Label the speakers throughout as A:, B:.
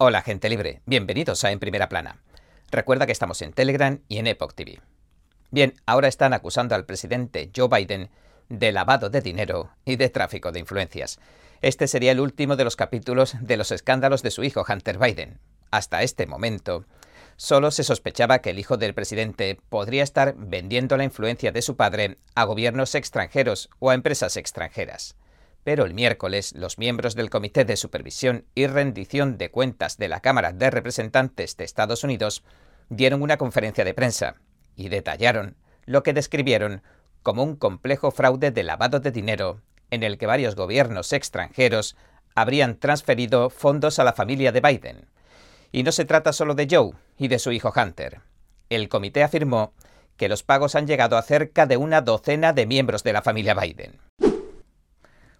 A: Hola gente libre, bienvenidos a En Primera Plana. Recuerda que estamos en Telegram y en Epoch TV. Bien, ahora están acusando al presidente Joe Biden de lavado de dinero y de tráfico de influencias. Este sería el último de los capítulos de los escándalos de su hijo Hunter Biden. Hasta este momento, solo se sospechaba que el hijo del presidente podría estar vendiendo la influencia de su padre a gobiernos extranjeros o a empresas extranjeras pero el miércoles los miembros del Comité de Supervisión y Rendición de Cuentas de la Cámara de Representantes de Estados Unidos dieron una conferencia de prensa y detallaron lo que describieron como un complejo fraude de lavado de dinero en el que varios gobiernos extranjeros habrían transferido fondos a la familia de Biden. Y no se trata solo de Joe y de su hijo Hunter. El comité afirmó que los pagos han llegado a cerca de una docena de miembros de la familia Biden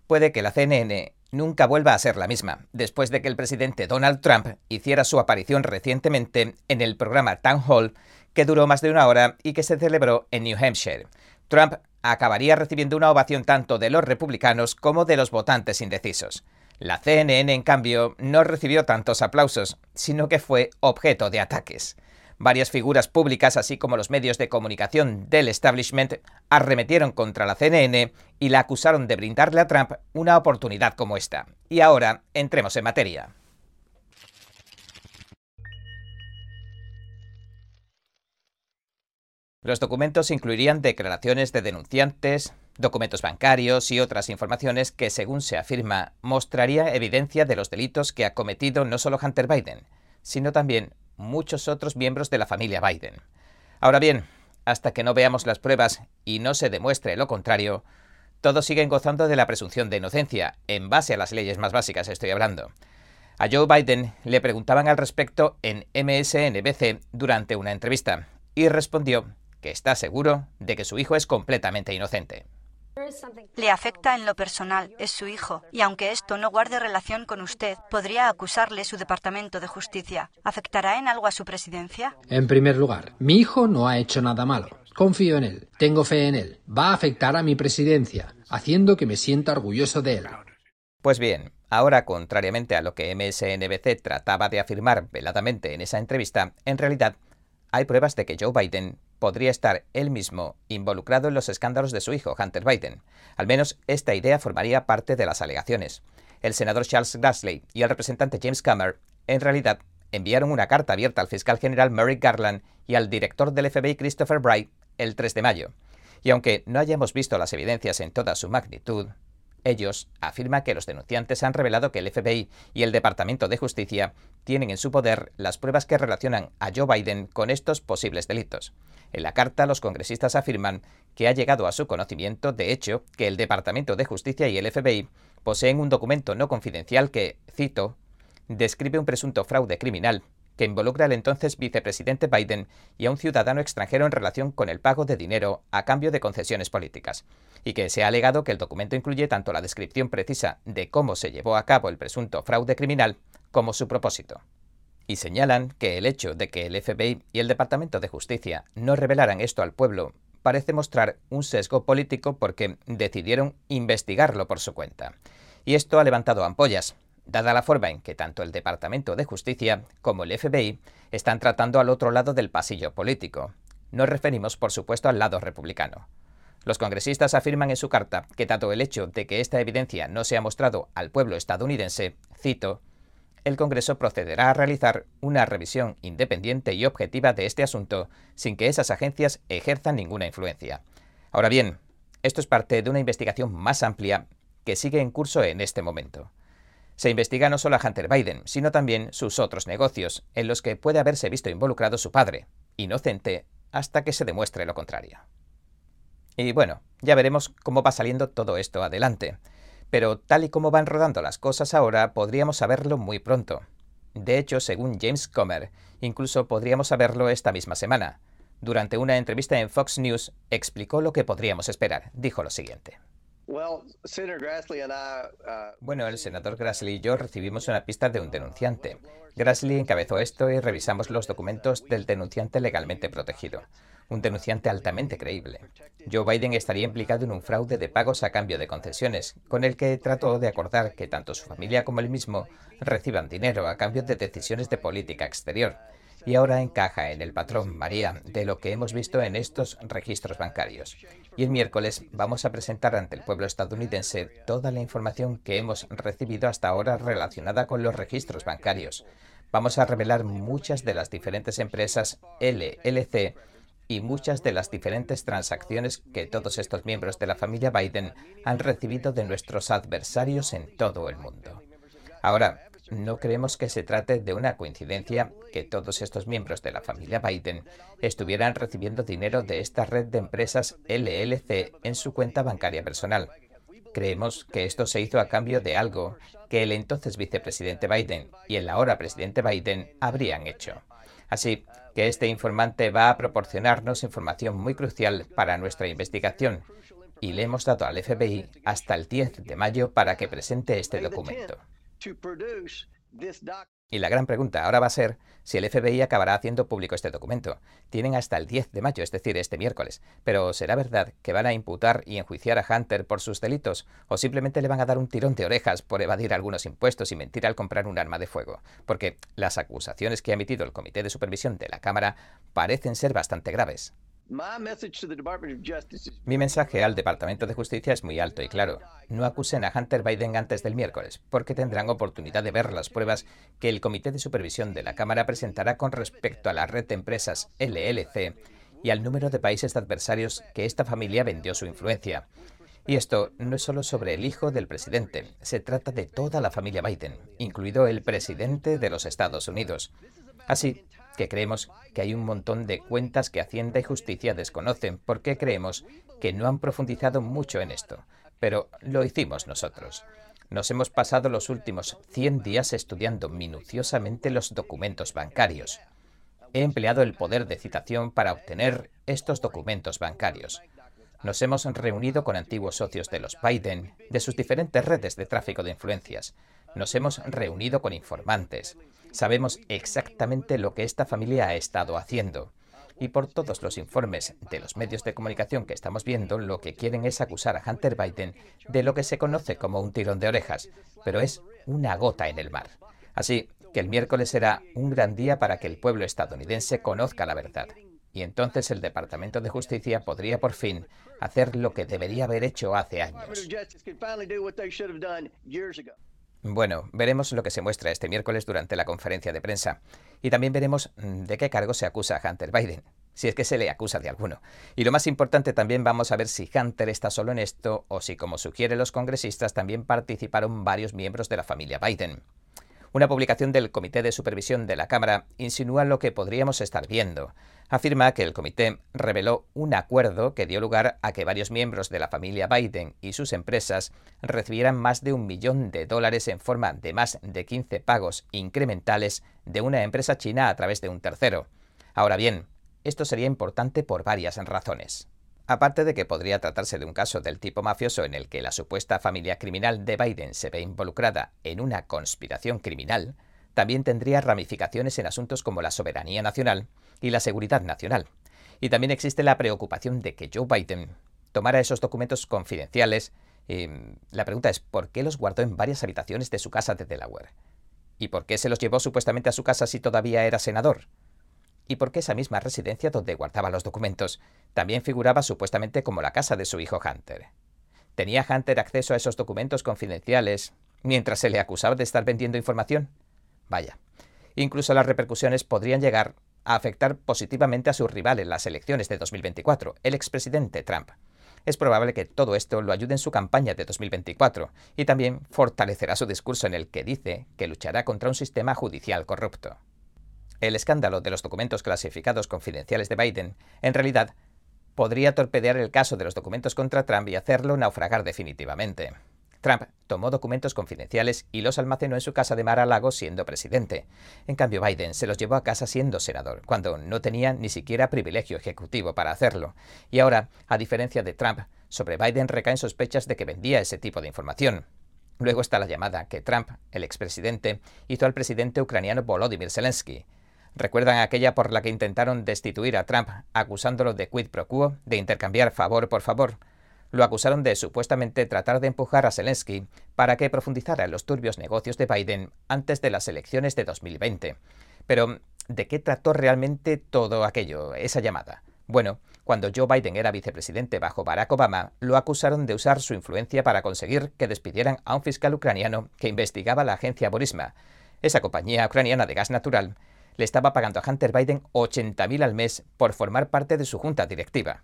A: puede que la CNN nunca vuelva a ser la misma, después de que el presidente Donald Trump hiciera su aparición recientemente en el programa Town Hall, que duró más de una hora y que se celebró en New Hampshire. Trump acabaría recibiendo una ovación tanto de los republicanos como de los votantes indecisos. La CNN, en cambio, no recibió tantos aplausos, sino que fue objeto de ataques. Varias figuras públicas, así como los medios de comunicación del establishment, arremetieron contra la CNN y la acusaron de brindarle a Trump una oportunidad como esta. Y ahora, entremos en materia. Los documentos incluirían declaraciones de denunciantes, documentos bancarios y otras informaciones que, según se afirma, mostraría evidencia de los delitos que ha cometido no solo Hunter Biden, sino también muchos otros miembros de la familia Biden. Ahora bien, hasta que no veamos las pruebas y no se demuestre lo contrario, todos siguen gozando de la presunción de inocencia, en base a las leyes más básicas estoy hablando. A Joe Biden le preguntaban al respecto en MSNBC durante una entrevista, y respondió que está seguro de que su hijo es completamente inocente.
B: Le afecta en lo personal, es su hijo, y aunque esto no guarde relación con usted, podría acusarle su Departamento de Justicia. ¿Afectará en algo a su presidencia?
C: En primer lugar, mi hijo no ha hecho nada malo. Confío en él, tengo fe en él. Va a afectar a mi presidencia, haciendo que me sienta orgulloso de él.
A: Pues bien, ahora, contrariamente a lo que MSNBC trataba de afirmar veladamente en esa entrevista, en realidad hay pruebas de que Joe Biden podría estar él mismo involucrado en los escándalos de su hijo, Hunter Biden. Al menos esta idea formaría parte de las alegaciones. El senador Charles Grassley y el representante James Comer, en realidad, enviaron una carta abierta al fiscal general Merrick Garland y al director del FBI Christopher Bright el 3 de mayo. Y aunque no hayamos visto las evidencias en toda su magnitud, ellos afirman que los denunciantes han revelado que el FBI y el Departamento de Justicia tienen en su poder las pruebas que relacionan a Joe Biden con estos posibles delitos. En la carta, los congresistas afirman que ha llegado a su conocimiento, de hecho, que el Departamento de Justicia y el FBI poseen un documento no confidencial que, cito, describe un presunto fraude criminal que involucra al entonces vicepresidente Biden y a un ciudadano extranjero en relación con el pago de dinero a cambio de concesiones políticas, y que se ha alegado que el documento incluye tanto la descripción precisa de cómo se llevó a cabo el presunto fraude criminal como su propósito. Y señalan que el hecho de que el FBI y el Departamento de Justicia no revelaran esto al pueblo parece mostrar un sesgo político porque decidieron investigarlo por su cuenta. Y esto ha levantado ampollas, dada la forma en que tanto el Departamento de Justicia como el FBI están tratando al otro lado del pasillo político. Nos referimos, por supuesto, al lado republicano. Los congresistas afirman en su carta que dado el hecho de que esta evidencia no se ha mostrado al pueblo estadounidense, cito, el Congreso procederá a realizar una revisión independiente y objetiva de este asunto sin que esas agencias ejerzan ninguna influencia. Ahora bien, esto es parte de una investigación más amplia que sigue en curso en este momento. Se investiga no solo a Hunter Biden, sino también sus otros negocios, en los que puede haberse visto involucrado su padre, inocente, hasta que se demuestre lo contrario. Y bueno, ya veremos cómo va saliendo todo esto adelante. Pero tal y como van rodando las cosas ahora, podríamos saberlo muy pronto. De hecho, según James Comer, incluso podríamos saberlo esta misma semana. Durante una entrevista en Fox News, explicó lo que podríamos esperar. Dijo lo siguiente.
D: Uh,
A: bueno, el senador Grassley y yo recibimos una pista de un denunciante. Grassley encabezó esto y revisamos los documentos del denunciante legalmente protegido. Un denunciante altamente creíble. Joe Biden estaría implicado en un fraude de pagos a cambio de concesiones, con el que trató de acordar que tanto su familia como él mismo reciban dinero a cambio de decisiones de política exterior. Y ahora encaja en el patrón María de lo que hemos visto en estos registros bancarios. Y el miércoles vamos a presentar ante el pueblo estadounidense toda la información que hemos recibido hasta ahora relacionada con los registros bancarios vamos a revelar muchas de las diferentes empresas LLC y muchas de las diferentes transacciones que todos estos miembros de la familia Biden han recibido de nuestros adversarios en todo el mundo. Ahora, no creemos que se trate de una coincidencia que todos estos miembros de la familia Biden estuvieran recibiendo dinero de esta red de empresas LLC en su cuenta bancaria personal. Creemos que esto se hizo a cambio de algo que el entonces vicepresidente Biden y el ahora presidente Biden habrían hecho. Así que este informante va a proporcionarnos información muy crucial para nuestra investigación y le hemos dado al FBI hasta el 10 de mayo para que presente este documento. Y la gran pregunta ahora va a ser si el FBI acabará haciendo público este documento. Tienen hasta el 10 de mayo, es decir, este miércoles. Pero ¿será verdad que van a imputar y enjuiciar a Hunter por sus delitos? ¿O simplemente le van a dar un tirón de orejas por evadir algunos impuestos y mentir al comprar un arma de fuego? Porque las acusaciones que ha emitido el Comité de Supervisión de la Cámara parecen ser bastante graves. Mi mensaje al Departamento de Justicia es muy alto y claro. No acusen a Hunter Biden antes del miércoles, porque tendrán oportunidad de ver las pruebas que el Comité de Supervisión de la Cámara presentará con respecto a la red de empresas LLC y al número de países adversarios que esta familia vendió su influencia. Y esto no es solo sobre el hijo del presidente, se trata de toda la familia Biden, incluido el presidente de los Estados Unidos. Así que creemos que hay un montón de cuentas que Hacienda y Justicia desconocen porque creemos que no han profundizado mucho en esto. Pero lo hicimos nosotros. Nos hemos pasado los últimos 100 días estudiando minuciosamente los documentos bancarios. He empleado el poder de citación para obtener estos documentos bancarios. Nos hemos reunido con antiguos socios de los Biden, de sus diferentes redes de tráfico de influencias. Nos hemos reunido con informantes. Sabemos exactamente lo que esta familia ha estado haciendo. Y por todos los informes de los medios de comunicación que estamos viendo, lo que quieren es acusar a Hunter Biden de lo que se conoce como un tirón de orejas, pero es una gota en el mar. Así que el miércoles será un gran día para que el pueblo estadounidense conozca la verdad. Y entonces el Departamento de Justicia podría por fin hacer lo que debería haber hecho hace años. Bueno, veremos lo que se muestra este miércoles durante la conferencia de prensa. Y también veremos mm, de qué cargo se acusa a Hunter Biden, si es que se le acusa de alguno. Y lo más importante también vamos a ver si Hunter está solo en esto o si, como sugieren los congresistas, también participaron varios miembros de la familia Biden. Una publicación del Comité de Supervisión de la Cámara insinúa lo que podríamos estar viendo. Afirma que el comité reveló un acuerdo que dio lugar a que varios miembros de la familia Biden y sus empresas recibieran más de un millón de dólares en forma de más de 15 pagos incrementales de una empresa china a través de un tercero. Ahora bien, esto sería importante por varias razones. Aparte de que podría tratarse de un caso del tipo mafioso en el que la supuesta familia criminal de Biden se ve involucrada en una conspiración criminal, también tendría ramificaciones en asuntos como la soberanía nacional y la seguridad nacional. Y también existe la preocupación de que Joe Biden tomara esos documentos confidenciales. Y la pregunta es, ¿por qué los guardó en varias habitaciones de su casa de Delaware? ¿Y por qué se los llevó supuestamente a su casa si todavía era senador? Y porque esa misma residencia donde guardaba los documentos también figuraba supuestamente como la casa de su hijo Hunter. ¿Tenía Hunter acceso a esos documentos confidenciales mientras se le acusaba de estar vendiendo información? Vaya, incluso las repercusiones podrían llegar a afectar positivamente a su rival en las elecciones de 2024, el expresidente Trump. Es probable que todo esto lo ayude en su campaña de 2024 y también fortalecerá su discurso en el que dice que luchará contra un sistema judicial corrupto. El escándalo de los documentos clasificados confidenciales de Biden, en realidad, podría torpedear el caso de los documentos contra Trump y hacerlo naufragar definitivamente. Trump tomó documentos confidenciales y los almacenó en su casa de Mar-a-Lago siendo presidente. En cambio, Biden se los llevó a casa siendo senador, cuando no tenía ni siquiera privilegio ejecutivo para hacerlo. Y ahora, a diferencia de Trump, sobre Biden recaen sospechas de que vendía ese tipo de información. Luego está la llamada que Trump, el expresidente, hizo al presidente ucraniano Volodymyr Zelensky. ¿Recuerdan aquella por la que intentaron destituir a Trump acusándolo de quid pro quo, de intercambiar favor por favor? Lo acusaron de supuestamente tratar de empujar a Zelensky para que profundizara en los turbios negocios de Biden antes de las elecciones de 2020. Pero, ¿de qué trató realmente todo aquello, esa llamada? Bueno, cuando Joe Biden era vicepresidente bajo Barack Obama, lo acusaron de usar su influencia para conseguir que despidieran a un fiscal ucraniano que investigaba la agencia Burisma. Esa compañía ucraniana de gas natural le estaba pagando a Hunter Biden 80.000 al mes por formar parte de su junta directiva.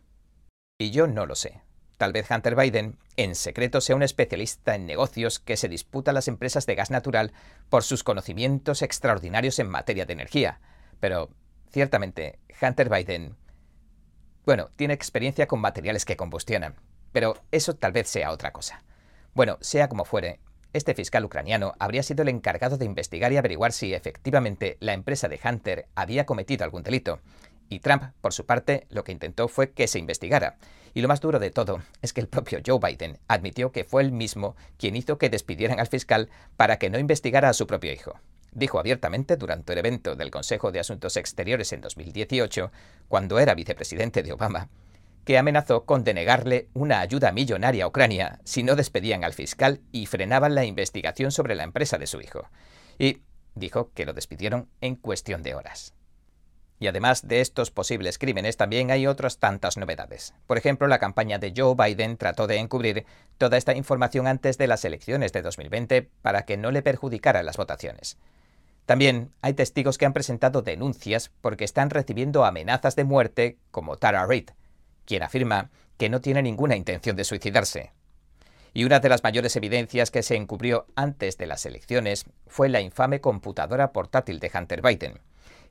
A: Y yo no lo sé. Tal vez Hunter Biden, en secreto, sea un especialista en negocios que se disputa a las empresas de gas natural por sus conocimientos extraordinarios en materia de energía. Pero, ciertamente, Hunter Biden bueno, tiene experiencia con materiales que combustionan, pero eso tal vez sea otra cosa. Bueno, sea como fuere, este fiscal ucraniano habría sido el encargado de investigar y averiguar si efectivamente la empresa de Hunter había cometido algún delito. Y Trump, por su parte, lo que intentó fue que se investigara. Y lo más duro de todo es que el propio Joe Biden admitió que fue él mismo quien hizo que despidieran al fiscal para que no investigara a su propio hijo dijo abiertamente durante el evento del Consejo de Asuntos Exteriores en 2018, cuando era vicepresidente de Obama, que amenazó con denegarle una ayuda millonaria a Ucrania si no despedían al fiscal y frenaban la investigación sobre la empresa de su hijo. Y dijo que lo despidieron en cuestión de horas. Y además de estos posibles crímenes también hay otras tantas novedades. Por ejemplo, la campaña de Joe Biden trató de encubrir toda esta información antes de las elecciones de 2020 para que no le perjudicara las votaciones. También hay testigos que han presentado denuncias porque están recibiendo amenazas de muerte, como Tara Reid, quien afirma que no tiene ninguna intención de suicidarse. Y una de las mayores evidencias que se encubrió antes de las elecciones fue la infame computadora portátil de Hunter Biden.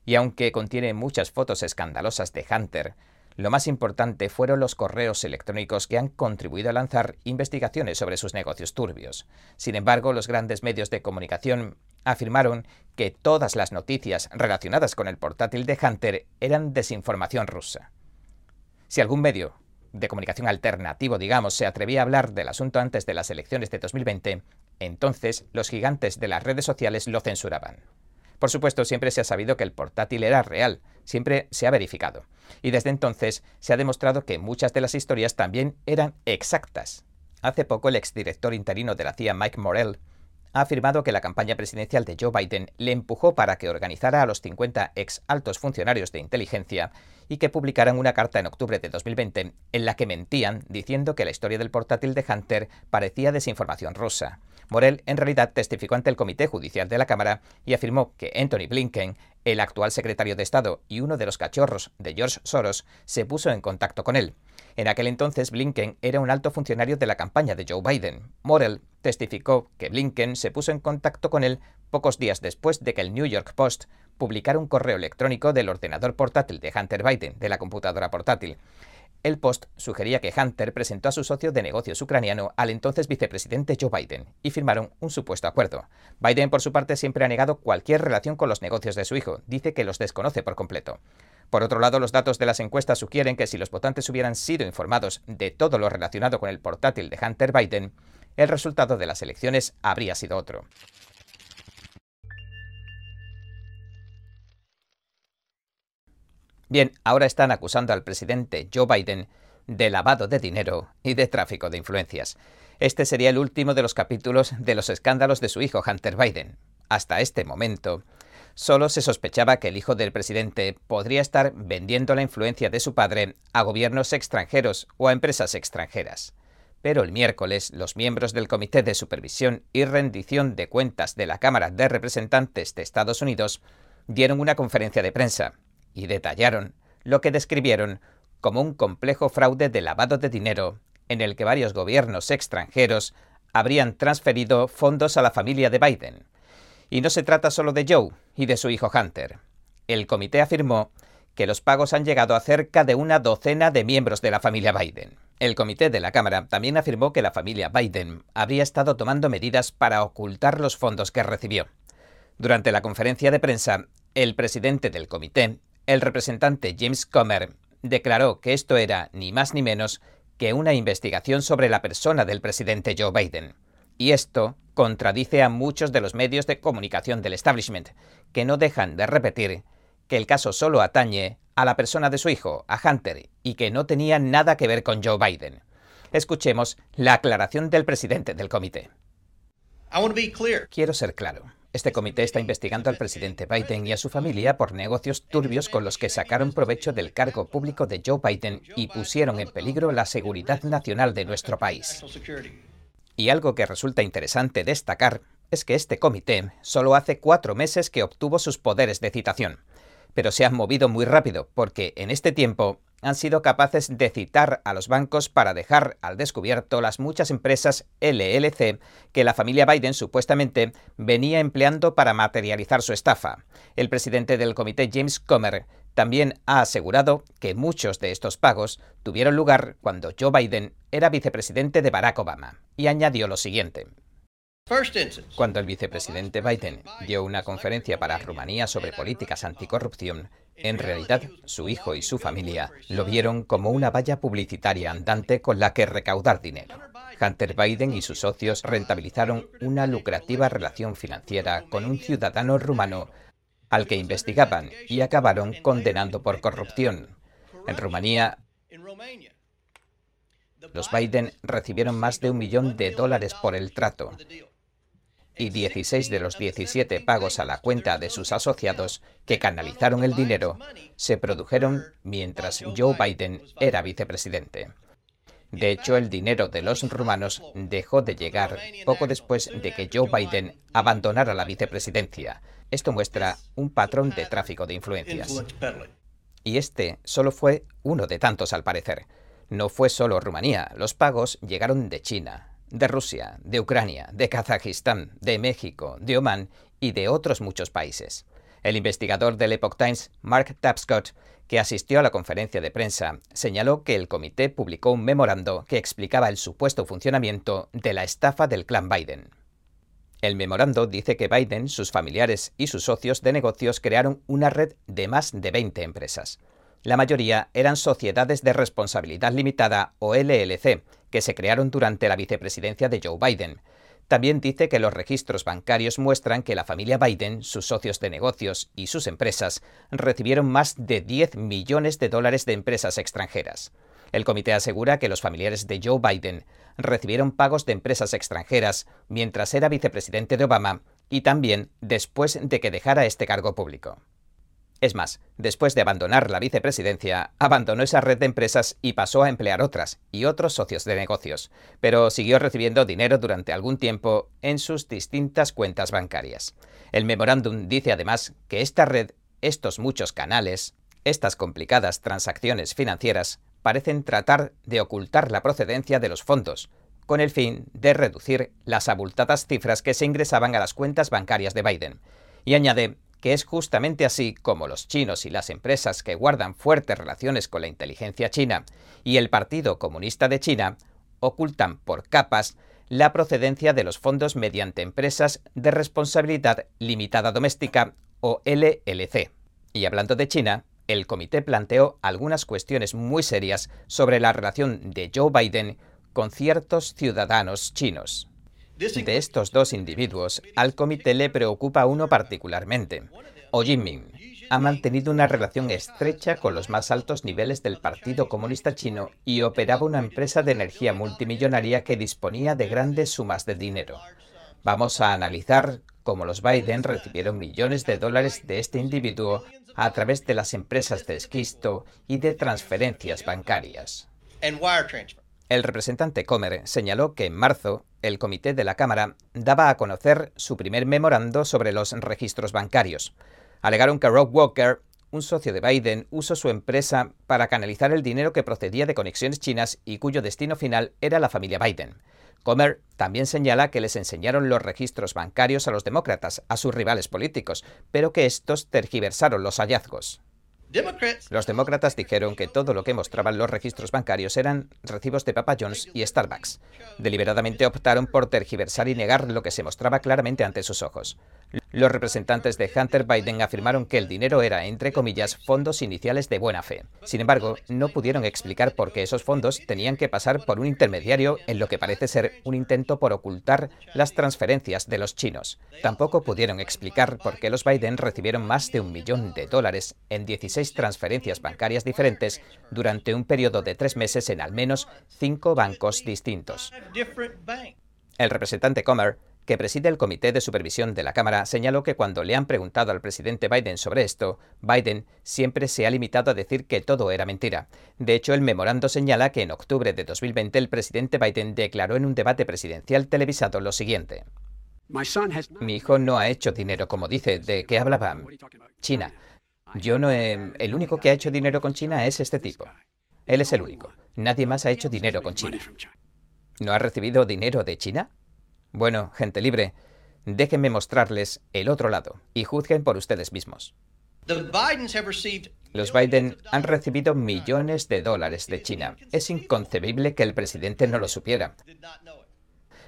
A: Y aunque contiene muchas fotos escandalosas de Hunter, lo más importante fueron los correos electrónicos que han contribuido a lanzar investigaciones sobre sus negocios turbios. Sin embargo, los grandes medios de comunicación afirmaron que todas las noticias relacionadas con el portátil de Hunter eran desinformación rusa. Si algún medio de comunicación alternativo, digamos, se atrevía a hablar del asunto antes de las elecciones de 2020, entonces los gigantes de las redes sociales lo censuraban. Por supuesto, siempre se ha sabido que el portátil era real, siempre se ha verificado. Y desde entonces se ha demostrado que muchas de las historias también eran exactas. Hace poco el exdirector interino de la CIA, Mike Morell, ha afirmado que la campaña presidencial de Joe Biden le empujó para que organizara a los 50 ex altos funcionarios de inteligencia y que publicaran una carta en octubre de 2020 en la que mentían diciendo que la historia del portátil de Hunter parecía desinformación rusa. Morel en realidad testificó ante el Comité Judicial de la Cámara y afirmó que Anthony Blinken, el actual secretario de Estado y uno de los cachorros de George Soros, se puso en contacto con él. En aquel entonces Blinken era un alto funcionario de la campaña de Joe Biden. Morel testificó que Blinken se puso en contacto con él pocos días después de que el New York Post publicara un correo electrónico del ordenador portátil de Hunter Biden, de la computadora portátil. El Post sugería que Hunter presentó a su socio de negocios ucraniano al entonces vicepresidente Joe Biden y firmaron un supuesto acuerdo. Biden, por su parte, siempre ha negado cualquier relación con los negocios de su hijo. Dice que los desconoce por completo. Por otro lado, los datos de las encuestas sugieren que si los votantes hubieran sido informados de todo lo relacionado con el portátil de Hunter Biden, el resultado de las elecciones habría sido otro. Bien, ahora están acusando al presidente Joe Biden de lavado de dinero y de tráfico de influencias. Este sería el último de los capítulos de los escándalos de su hijo Hunter Biden. Hasta este momento, solo se sospechaba que el hijo del presidente podría estar vendiendo la influencia de su padre a gobiernos extranjeros o a empresas extranjeras. Pero el miércoles, los miembros del Comité de Supervisión y Rendición de Cuentas de la Cámara de Representantes de Estados Unidos dieron una conferencia de prensa y detallaron lo que describieron como un complejo fraude de lavado de dinero en el que varios gobiernos extranjeros habrían transferido fondos a la familia de Biden. Y no se trata solo de Joe y de su hijo Hunter. El comité afirmó que los pagos han llegado a cerca de una docena de miembros de la familia Biden. El comité de la Cámara también afirmó que la familia Biden habría estado tomando medidas para ocultar los fondos que recibió. Durante la conferencia de prensa, el presidente del comité el representante James Comer declaró que esto era ni más ni menos que una investigación sobre la persona del presidente Joe Biden. Y esto contradice a muchos de los medios de comunicación del establishment, que no dejan de repetir que el caso solo atañe a la persona de su hijo, a Hunter, y que no tenía nada que ver con Joe Biden. Escuchemos la aclaración del presidente del comité. Quiero ser claro. Este comité está investigando al presidente Biden y a su familia por negocios turbios con los que sacaron provecho del cargo público de Joe Biden y pusieron en peligro la seguridad nacional de nuestro país. Y algo que resulta interesante destacar es que este comité solo hace cuatro meses que obtuvo sus poderes de citación pero se han movido muy rápido porque en este tiempo han sido capaces de citar a los bancos para dejar al descubierto las muchas empresas LLC que la familia Biden supuestamente venía empleando para materializar su estafa. El presidente del comité James Comer también ha asegurado que muchos de estos pagos tuvieron lugar cuando Joe Biden era vicepresidente de Barack Obama, y añadió lo siguiente. Cuando el vicepresidente Biden dio una conferencia para Rumanía sobre políticas anticorrupción, en realidad su hijo y su familia lo vieron como una valla publicitaria andante con la que recaudar dinero. Hunter Biden y sus socios rentabilizaron una lucrativa relación financiera con un ciudadano rumano al que investigaban y acabaron condenando por corrupción. En Rumanía, los Biden recibieron más de un millón de dólares por el trato y 16 de los 17 pagos a la cuenta de sus asociados que canalizaron el dinero se produjeron mientras Joe Biden era vicepresidente. De hecho, el dinero de los rumanos dejó de llegar poco después de que Joe Biden abandonara la vicepresidencia. Esto muestra un patrón de tráfico de influencias. Y este solo fue uno de tantos al parecer. No fue solo Rumanía, los pagos llegaron de China, de Rusia, de Ucrania, de Kazajistán, de México, de Omán y de otros muchos países. El investigador del Epoch Times, Mark Tapscott, asistió a la conferencia de prensa, señaló que el comité publicó un memorando que explicaba el supuesto funcionamiento de la estafa del clan Biden. El memorando dice que Biden, sus familiares y sus socios de negocios crearon una red de más de 20 empresas. La mayoría eran sociedades de responsabilidad limitada o LLC, que se crearon durante la vicepresidencia de Joe Biden. También dice que los registros bancarios muestran que la familia Biden, sus socios de negocios y sus empresas recibieron más de 10 millones de dólares de empresas extranjeras. El comité asegura que los familiares de Joe Biden recibieron pagos de empresas extranjeras mientras era vicepresidente de Obama y también después de que dejara este cargo público. Es más, después de abandonar la vicepresidencia, abandonó esa red de empresas y pasó a emplear otras y otros socios de negocios, pero siguió recibiendo dinero durante algún tiempo en sus distintas cuentas bancarias. El memorándum dice además que esta red, estos muchos canales, estas complicadas transacciones financieras, parecen tratar de ocultar la procedencia de los fondos, con el fin de reducir las abultadas cifras que se ingresaban a las cuentas bancarias de Biden. Y añade que es justamente así como los chinos y las empresas que guardan fuertes relaciones con la inteligencia china y el Partido Comunista de China ocultan por capas la procedencia de los fondos mediante empresas de responsabilidad limitada doméstica o LLC. Y hablando de China, el comité planteó algunas cuestiones muy serias sobre la relación de Joe Biden con ciertos ciudadanos chinos. De estos dos individuos, al comité le preocupa uno particularmente. Ho Jinping ha mantenido una relación estrecha con los más altos niveles del Partido Comunista Chino y operaba una empresa de energía multimillonaria que disponía de grandes sumas de dinero. Vamos a analizar cómo los Biden recibieron millones de dólares de este individuo a través de las empresas de esquisto y de transferencias bancarias. El representante Comer señaló que en marzo el comité de la Cámara daba a conocer su primer memorando sobre los registros bancarios. Alegaron que Rob Walker, un socio de Biden, usó su empresa para canalizar el dinero que procedía de conexiones chinas y cuyo destino final era la familia Biden. Comer también señala que les enseñaron los registros bancarios a los demócratas, a sus rivales políticos, pero que estos tergiversaron los hallazgos. Los demócratas dijeron que todo lo que mostraban los registros bancarios eran recibos de Papa John's y Starbucks. Deliberadamente optaron por tergiversar y negar lo que se mostraba claramente ante sus ojos. Los representantes de Hunter Biden afirmaron que el dinero era, entre comillas, fondos iniciales de buena fe. Sin embargo, no pudieron explicar por qué esos fondos tenían que pasar por un intermediario en lo que parece ser un intento por ocultar las transferencias de los chinos. Tampoco pudieron explicar por qué los Biden recibieron más de un millón de dólares en 16 transferencias bancarias diferentes durante un periodo de tres meses en al menos cinco bancos distintos. El representante Comer que preside el Comité de Supervisión de la Cámara, señaló que cuando le han preguntado al presidente Biden sobre esto, Biden siempre se ha limitado a decir que todo era mentira. De hecho, el memorando señala que en octubre de 2020 el presidente Biden declaró en un debate presidencial televisado lo siguiente. Mi hijo no ha hecho dinero, como dice. ¿De qué hablaba? China. Yo no he... El único que ha hecho dinero con China es este tipo. Él es el único. Nadie más ha hecho dinero con China. ¿No ha recibido dinero de China? Bueno, gente libre, déjenme mostrarles el otro lado y juzguen por ustedes mismos. Los Biden han recibido millones de dólares de China. Es inconcebible que el presidente no lo supiera.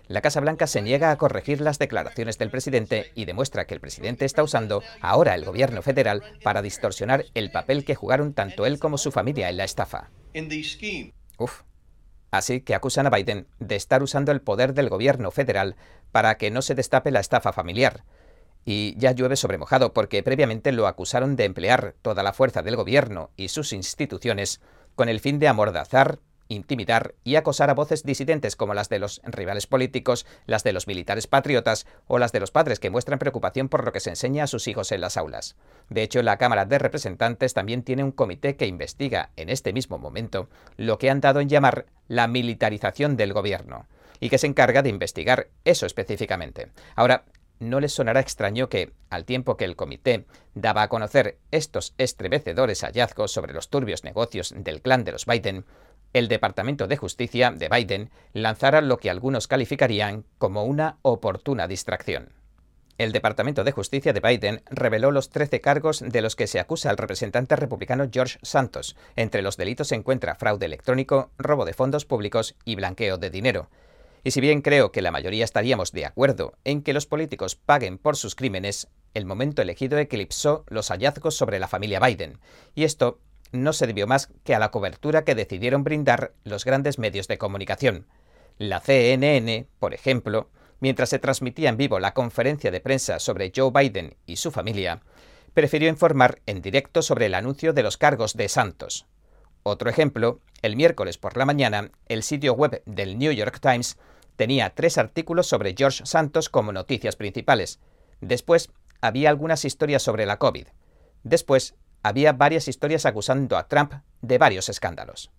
A: La Casa Blanca se niega a corregir las declaraciones del presidente y demuestra que el presidente está usando ahora el gobierno federal para distorsionar el papel que jugaron tanto él como su familia en la estafa. Uf, Así que acusan a Biden de estar usando el poder del gobierno federal para que no se destape la estafa familiar. Y ya llueve sobre mojado porque previamente lo acusaron de emplear toda la fuerza del gobierno y sus instituciones con el fin de amordazar, intimidar y acosar a voces disidentes como las de los rivales políticos, las de los militares patriotas o las de los padres que muestran preocupación por lo que se enseña a sus hijos en las aulas. De hecho, la Cámara de Representantes también tiene un comité que investiga en este mismo momento lo que han dado en llamar la militarización del gobierno y que se encarga de investigar eso específicamente. Ahora, no les sonará extraño que, al tiempo que el comité daba a conocer estos estremecedores hallazgos sobre los turbios negocios del clan de los Biden, el Departamento de Justicia de Biden lanzara lo que algunos calificarían como una oportuna distracción. El Departamento de Justicia de Biden reveló los 13 cargos de los que se acusa al representante republicano George Santos. Entre los delitos se encuentra fraude electrónico, robo de fondos públicos y blanqueo de dinero. Y si bien creo que la mayoría estaríamos de acuerdo en que los políticos paguen por sus crímenes, el momento elegido eclipsó los hallazgos sobre la familia Biden. Y esto no se debió más que a la cobertura que decidieron brindar los grandes medios de comunicación. La CNN, por ejemplo, mientras se transmitía en vivo la conferencia de prensa sobre Joe Biden y su familia, prefirió informar en directo sobre el anuncio de los cargos de Santos. Otro ejemplo, el miércoles por la mañana, el sitio web del New York Times tenía tres artículos sobre George Santos como noticias principales. Después había algunas historias sobre la COVID. Después había varias historias acusando a Trump de varios escándalos.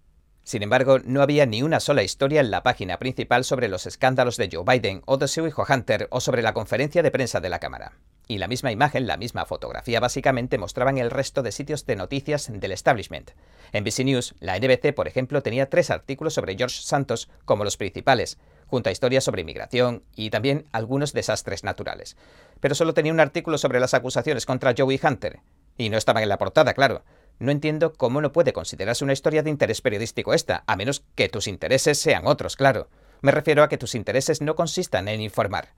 A: Sin embargo, no había ni una sola historia en la página principal sobre los escándalos de Joe Biden o de su hijo Hunter o sobre la conferencia de prensa de la Cámara. Y la misma imagen, la misma fotografía básicamente mostraban el resto de sitios de noticias del establishment. En NBC News, la NBC, por ejemplo, tenía tres artículos sobre George Santos como los principales, junto a historias sobre inmigración y también algunos desastres naturales. Pero solo tenía un artículo sobre las acusaciones contra Joey Hunter, y no estaban en la portada, claro. No entiendo cómo no puede considerarse una historia de interés periodístico esta, a menos que tus intereses sean otros, claro. Me refiero a que tus intereses no consistan en informar.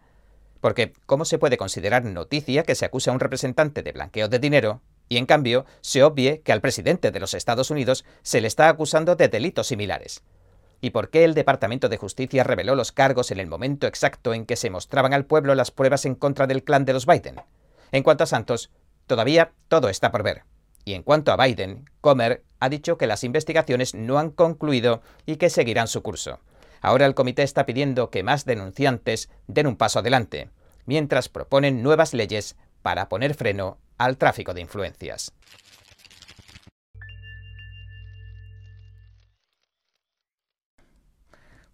A: Porque, ¿cómo se puede considerar noticia que se acuse a un representante de blanqueo de dinero y, en cambio, se obvie que al presidente de los Estados Unidos se le está acusando de delitos similares? ¿Y por qué el Departamento de Justicia reveló los cargos en el momento exacto en que se mostraban al pueblo las pruebas en contra del clan de los Biden? En cuanto a Santos, Todavía todo está por ver. Y en cuanto a Biden, Comer ha dicho que las investigaciones no han concluido y que seguirán su curso. Ahora el comité está pidiendo que más denunciantes den un paso adelante, mientras proponen nuevas leyes para poner freno al tráfico de influencias.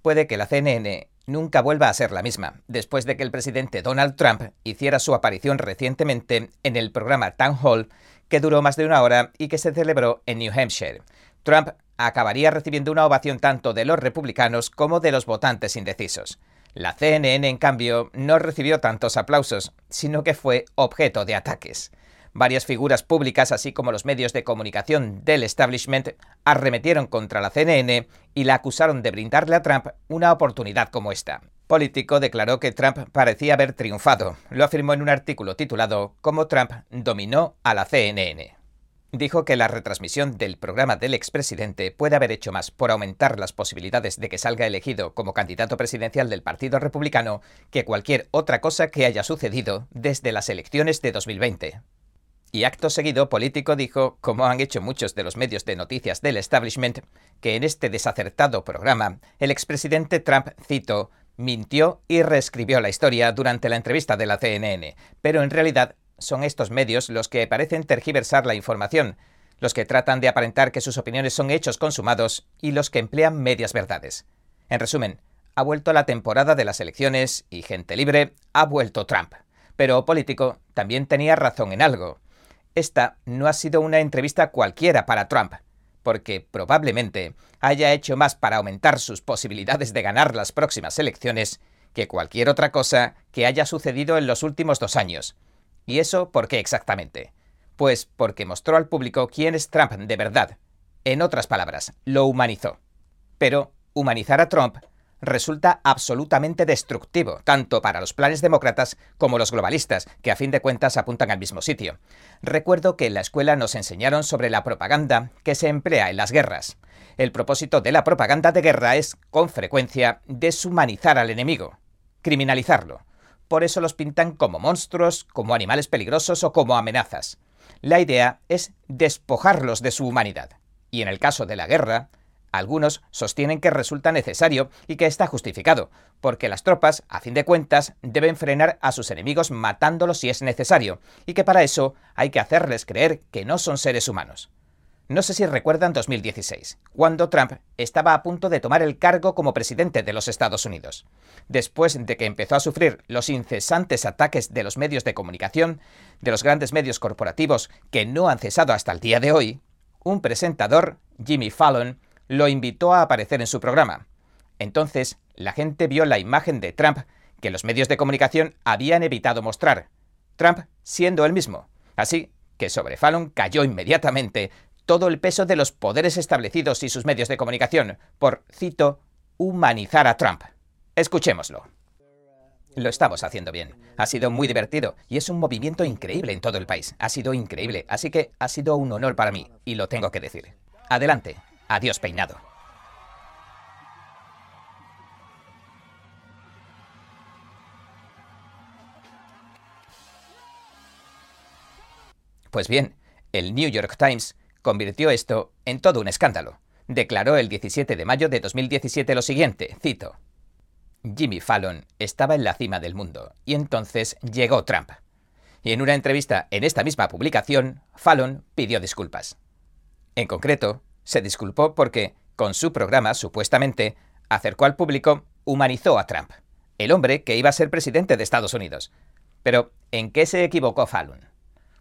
A: Puede que la CNN nunca vuelva a ser la misma, después de que el presidente Donald Trump hiciera su aparición recientemente en el programa Town Hall, que duró más de una hora y que se celebró en New Hampshire. Trump acabaría recibiendo una ovación tanto de los republicanos como de los votantes indecisos. La CNN, en cambio, no recibió tantos aplausos, sino que fue objeto de ataques. Varias figuras públicas, así como los medios de comunicación del establishment, arremetieron contra la CNN y la acusaron de brindarle a Trump una oportunidad como esta. Político declaró que Trump parecía haber triunfado. Lo afirmó en un artículo titulado Cómo Trump dominó a la CNN. Dijo que la retransmisión del programa del expresidente puede haber hecho más por aumentar las posibilidades de que salga elegido como candidato presidencial del Partido Republicano que cualquier otra cosa que haya sucedido desde las elecciones de 2020. Y acto seguido, Político dijo, como han hecho muchos de los medios de noticias del establishment, que en este desacertado programa, el expresidente Trump, cito, mintió y reescribió la historia durante la entrevista de la CNN, pero en realidad son estos medios los que parecen tergiversar la información, los que tratan de aparentar que sus opiniones son hechos consumados y los que emplean medias verdades. En resumen, ha vuelto la temporada de las elecciones y gente libre ha vuelto Trump. Pero político también tenía razón en algo. Esta no ha sido una entrevista cualquiera para Trump porque probablemente haya hecho más para aumentar sus posibilidades de ganar las próximas elecciones que cualquier otra cosa que haya sucedido en los últimos dos años. ¿Y eso por qué exactamente? Pues porque mostró al público quién es Trump de verdad. En otras palabras, lo humanizó. Pero humanizar a Trump resulta absolutamente destructivo, tanto para los planes demócratas como los globalistas, que a fin de cuentas apuntan al mismo sitio. Recuerdo que en la escuela nos enseñaron sobre la propaganda que se emplea en las guerras. El propósito de la propaganda de guerra es, con frecuencia, deshumanizar al enemigo, criminalizarlo. Por eso los pintan como monstruos, como animales peligrosos o como amenazas. La idea es despojarlos de su humanidad. Y en el caso de la guerra, algunos sostienen que resulta necesario y que está justificado, porque las tropas, a fin de cuentas, deben frenar a sus enemigos matándolos si es necesario, y que para eso hay que hacerles creer que no son seres humanos. No sé si recuerdan 2016, cuando Trump estaba a punto de tomar el cargo como presidente de los Estados Unidos. Después de que empezó a sufrir los incesantes ataques de los medios de comunicación, de los grandes medios corporativos que no han cesado hasta el día de hoy, un presentador, Jimmy Fallon, lo invitó a aparecer en su programa. Entonces, la gente vio la imagen de Trump que los medios de comunicación habían evitado mostrar. Trump siendo el mismo. Así que sobre Fallon cayó inmediatamente todo el peso de los poderes establecidos y sus medios de comunicación por, cito, humanizar a Trump. Escuchémoslo. Lo estamos haciendo bien. Ha sido muy divertido y es un movimiento increíble en todo el país. Ha sido increíble, así que ha sido un honor para mí y lo tengo que decir. Adelante, Adiós peinado. Pues bien, el New York Times convirtió esto en todo un escándalo. Declaró el 17 de mayo de 2017 lo siguiente, cito, Jimmy Fallon estaba en la cima del mundo y entonces llegó Trump. Y en una entrevista en esta misma publicación, Fallon pidió disculpas. En concreto, se disculpó porque con su programa, supuestamente, acercó al público, humanizó a Trump, el hombre que iba a ser presidente de Estados Unidos. Pero, ¿en qué se equivocó Fallon?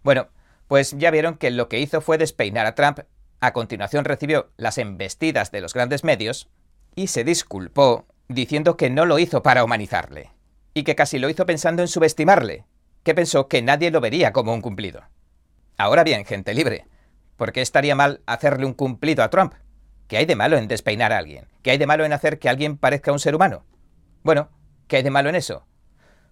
A: Bueno, pues ya vieron que lo que hizo fue despeinar a Trump, a continuación recibió las embestidas de los grandes medios y se disculpó diciendo que no lo hizo para humanizarle, y que casi lo hizo pensando en subestimarle, que pensó que nadie lo vería como un cumplido. Ahora bien, gente libre, ¿por qué estaría mal hacerle un cumplido a Trump? ¿Qué hay de malo en despeinar a alguien? ¿Qué hay de malo en hacer que alguien parezca un ser humano? Bueno, ¿qué hay de malo en eso?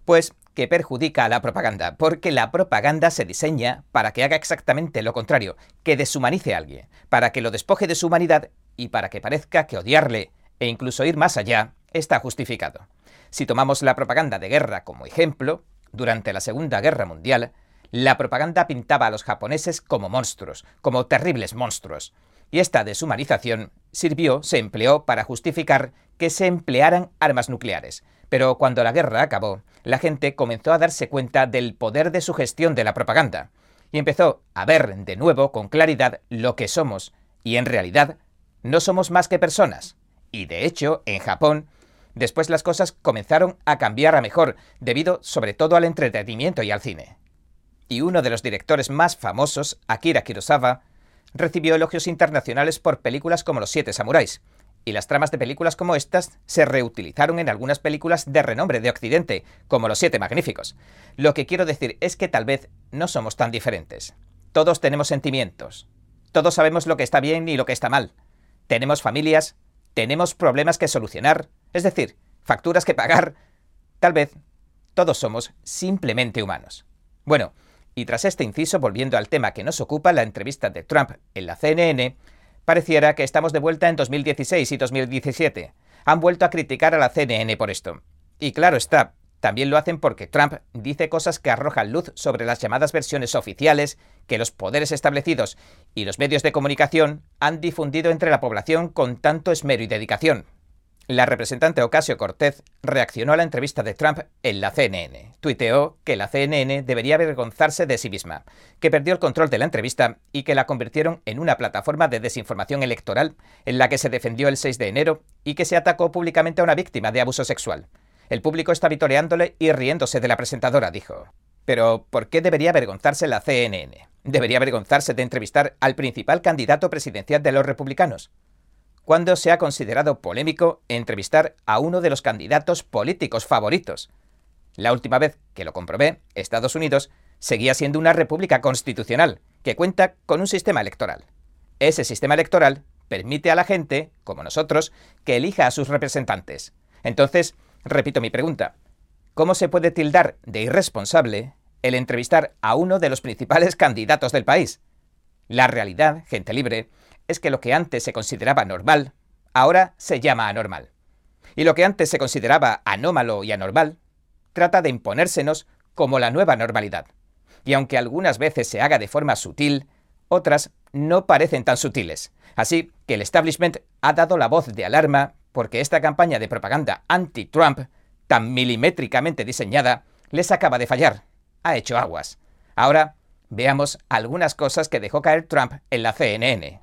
A: Pues que perjudica a la propaganda, porque la propaganda se diseña para que haga exactamente lo contrario, que deshumanice a alguien, para que lo despoje de su humanidad y para que parezca que odiarle e incluso ir más allá está justificado. Si tomamos la propaganda de guerra como ejemplo, durante la Segunda Guerra Mundial, la propaganda pintaba a los japoneses como monstruos, como terribles monstruos, y esta deshumanización sirvió, se empleó para justificar que se emplearan armas nucleares. Pero cuando la guerra acabó, la gente comenzó a darse cuenta del poder de sugestión de la propaganda y empezó a ver de nuevo con claridad lo que somos, y en realidad no somos más que personas. Y de hecho, en Japón, después las cosas comenzaron a cambiar a mejor, debido sobre todo al entretenimiento y al cine. Y uno de los directores más famosos, Akira Kurosawa, recibió elogios internacionales por películas como Los Siete Samuráis, y las tramas de películas como estas se reutilizaron en algunas películas de renombre de Occidente, como Los Siete Magníficos. Lo que quiero decir es que tal vez no somos tan diferentes. Todos tenemos sentimientos. Todos sabemos lo que está bien y lo que está mal. Tenemos familias, tenemos problemas que solucionar. Es decir, facturas que pagar. Tal vez todos somos simplemente humanos. Bueno, y tras este inciso, volviendo al tema que nos ocupa, la entrevista de Trump en la CNN, pareciera que estamos de vuelta en 2016 y 2017. Han vuelto a criticar a la CNN por esto. Y claro está, también lo hacen porque Trump dice cosas que arrojan luz sobre las llamadas versiones oficiales que los poderes establecidos y los medios de comunicación han difundido entre la población con tanto esmero y dedicación. La representante Ocasio Cortez reaccionó a la entrevista de Trump en la CNN. Tuiteó que la CNN debería avergonzarse de sí misma, que perdió el control de la entrevista y que la convirtieron en una plataforma de desinformación electoral en la que se defendió el 6 de enero y que se atacó públicamente a una víctima de abuso sexual. El público está vitoreándole y riéndose de la presentadora, dijo. Pero, ¿por qué debería avergonzarse la CNN? Debería avergonzarse de entrevistar al principal candidato presidencial de los republicanos cuando se ha considerado polémico entrevistar a uno de los candidatos políticos favoritos. La última vez que lo comprobé, Estados Unidos seguía siendo una república constitucional que cuenta con un sistema electoral. Ese sistema electoral permite a la gente, como nosotros, que elija a sus representantes. Entonces, repito mi pregunta, ¿cómo se puede tildar de irresponsable el entrevistar a uno de los principales candidatos del país? La realidad, gente libre, es que lo que antes se consideraba normal, ahora se llama anormal. Y lo que antes se consideraba anómalo y anormal, trata de imponérsenos como la nueva normalidad. Y aunque algunas veces se haga de forma sutil, otras no parecen tan sutiles. Así que el establishment ha dado la voz de alarma porque esta campaña de propaganda anti-Trump, tan milimétricamente diseñada, les acaba de fallar. Ha hecho aguas. Ahora veamos algunas cosas que dejó caer Trump en la CNN.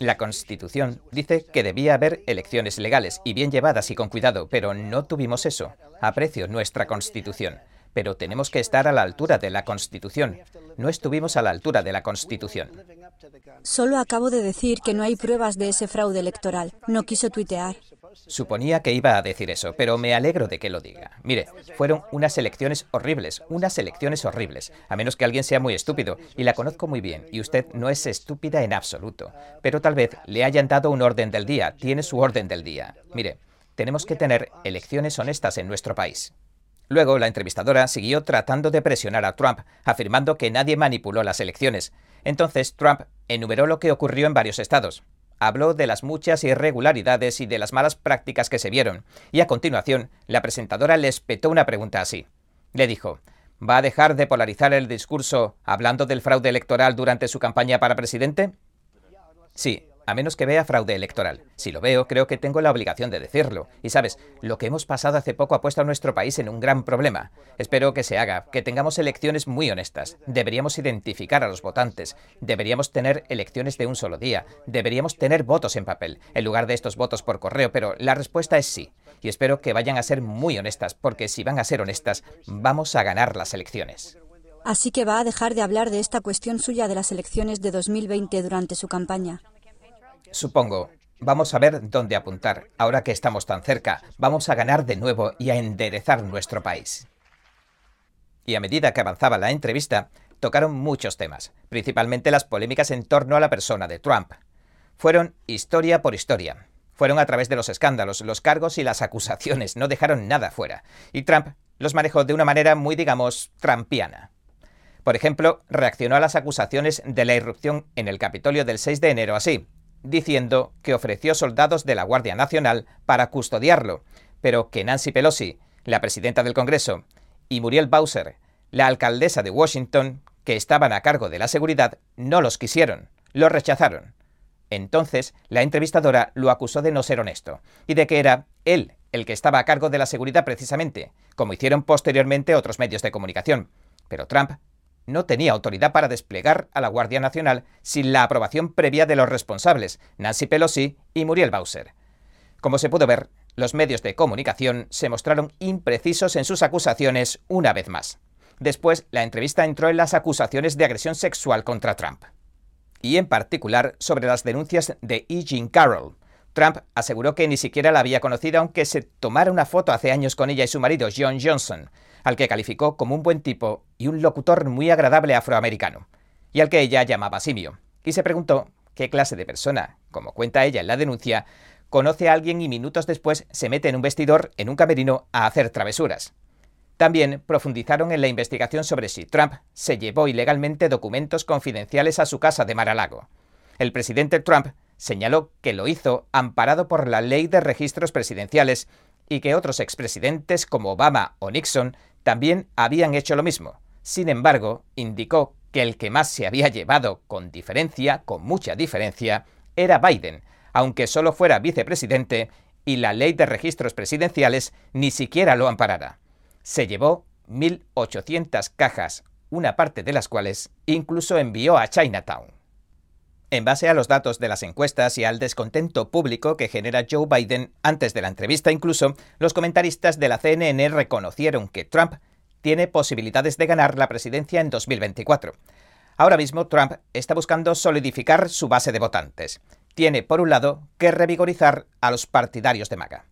A: La Constitución dice que debía haber elecciones legales y bien llevadas y con cuidado, pero no tuvimos eso. Aprecio nuestra Constitución, pero tenemos que estar a la altura de la Constitución. No estuvimos a la altura de la Constitución.
B: Solo acabo de decir que no hay pruebas de ese fraude electoral. No quiso tuitear.
A: Suponía que iba a decir eso, pero me alegro de que lo diga. Mire, fueron unas elecciones horribles, unas elecciones horribles, a menos que alguien sea muy estúpido, y la conozco muy bien, y usted no es estúpida en absoluto, pero tal vez le hayan dado un orden del día, tiene su orden del día. Mire, tenemos que tener elecciones honestas en nuestro país. Luego, la entrevistadora siguió tratando de presionar a Trump, afirmando que nadie manipuló las elecciones. Entonces, Trump enumeró lo que ocurrió en varios estados habló de las muchas irregularidades y de las malas prácticas que se vieron, y a continuación la presentadora le espetó una pregunta así. Le dijo, ¿va a dejar de polarizar el discurso hablando del fraude electoral durante su campaña para presidente? Sí, a menos que vea fraude electoral. Si lo veo, creo que tengo la obligación de decirlo. Y sabes, lo que hemos pasado hace poco ha puesto a nuestro país en un gran problema. Espero que se haga, que tengamos elecciones muy honestas. Deberíamos identificar a los votantes. Deberíamos tener elecciones de un solo día. Deberíamos tener votos en papel, en lugar de estos votos por correo. Pero la respuesta es sí. Y espero que vayan a ser muy honestas, porque si van a ser honestas, vamos a ganar las elecciones.
B: Así que va a dejar de hablar de esta cuestión suya de las elecciones de 2020 durante su campaña.
A: Supongo. Vamos a ver dónde apuntar. Ahora que estamos tan cerca, vamos a ganar de nuevo y a enderezar nuestro país. Y a medida que avanzaba la entrevista, tocaron muchos temas, principalmente las polémicas en torno a la persona de Trump. Fueron historia por historia. Fueron a través de los escándalos, los cargos y las acusaciones, no dejaron nada fuera. Y Trump los manejó de una manera muy, digamos, trampiana. Por ejemplo, reaccionó a las acusaciones de la irrupción en el Capitolio del 6 de enero así diciendo que ofreció soldados de la Guardia Nacional para custodiarlo, pero que Nancy Pelosi, la presidenta del Congreso, y Muriel Bowser, la alcaldesa de Washington, que estaban a cargo de la seguridad, no los quisieron, los rechazaron. Entonces, la entrevistadora lo acusó de no ser honesto, y de que era él el que estaba a cargo de la seguridad precisamente, como hicieron posteriormente otros medios de comunicación. Pero Trump no tenía autoridad para desplegar a la Guardia Nacional sin la aprobación previa de los responsables, Nancy Pelosi y Muriel Bowser. Como se pudo ver, los medios de comunicación se mostraron imprecisos en sus acusaciones una vez más. Después, la entrevista entró en las acusaciones de agresión sexual contra Trump. Y en particular sobre las denuncias de E. Jean Carroll. Trump aseguró que ni siquiera la había conocido aunque se tomara una foto hace años con ella y su marido, John Johnson, al que calificó como un buen tipo y un locutor muy agradable afroamericano, y al que ella llamaba simio, y se preguntó qué clase de persona, como cuenta ella en la denuncia, conoce a alguien y minutos después se mete en un vestidor en un camerino a hacer travesuras. También profundizaron en la investigación sobre si Trump se llevó ilegalmente documentos confidenciales a su casa de Mar-a-Lago. El presidente Trump señaló que lo hizo amparado por la ley de registros presidenciales y que otros expresidentes como Obama o Nixon también habían hecho lo mismo. Sin embargo, indicó que el que más se había llevado con diferencia, con mucha diferencia, era Biden, aunque solo fuera vicepresidente y la ley de registros presidenciales ni siquiera lo amparara. Se llevó 1.800 cajas, una parte de las cuales incluso envió a Chinatown. En base a los datos de las encuestas y al descontento público que genera Joe Biden antes de la entrevista incluso, los comentaristas de la CNN reconocieron que Trump tiene posibilidades de ganar la presidencia en 2024. Ahora mismo Trump está buscando solidificar su base de votantes tiene, por un lado, que revigorizar a los partidarios de MAGA.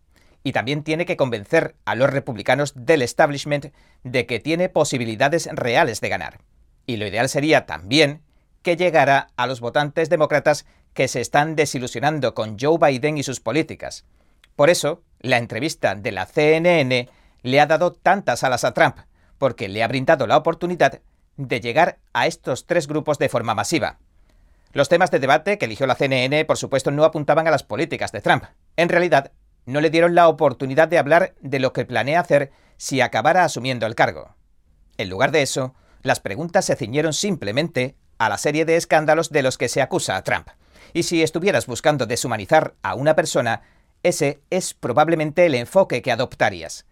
A: Y también tiene que convencer a los republicanos del establishment de que tiene posibilidades reales de ganar. Y lo ideal sería también que llegara a los votantes demócratas que se están desilusionando con Joe Biden y sus políticas. Por eso, la entrevista de la CNN le ha dado tantas alas a Trump, porque le ha brindado la oportunidad de llegar a estos tres grupos de forma masiva. Los temas de debate que eligió la CNN, por supuesto, no apuntaban a las políticas de Trump. En realidad, no le dieron la oportunidad de hablar de lo que planea hacer si acabara asumiendo el cargo. En lugar de eso, las preguntas se ciñeron simplemente a la serie de escándalos de los que se acusa a Trump. Y si estuvieras buscando deshumanizar a una persona, ese es probablemente el enfoque que adoptarías.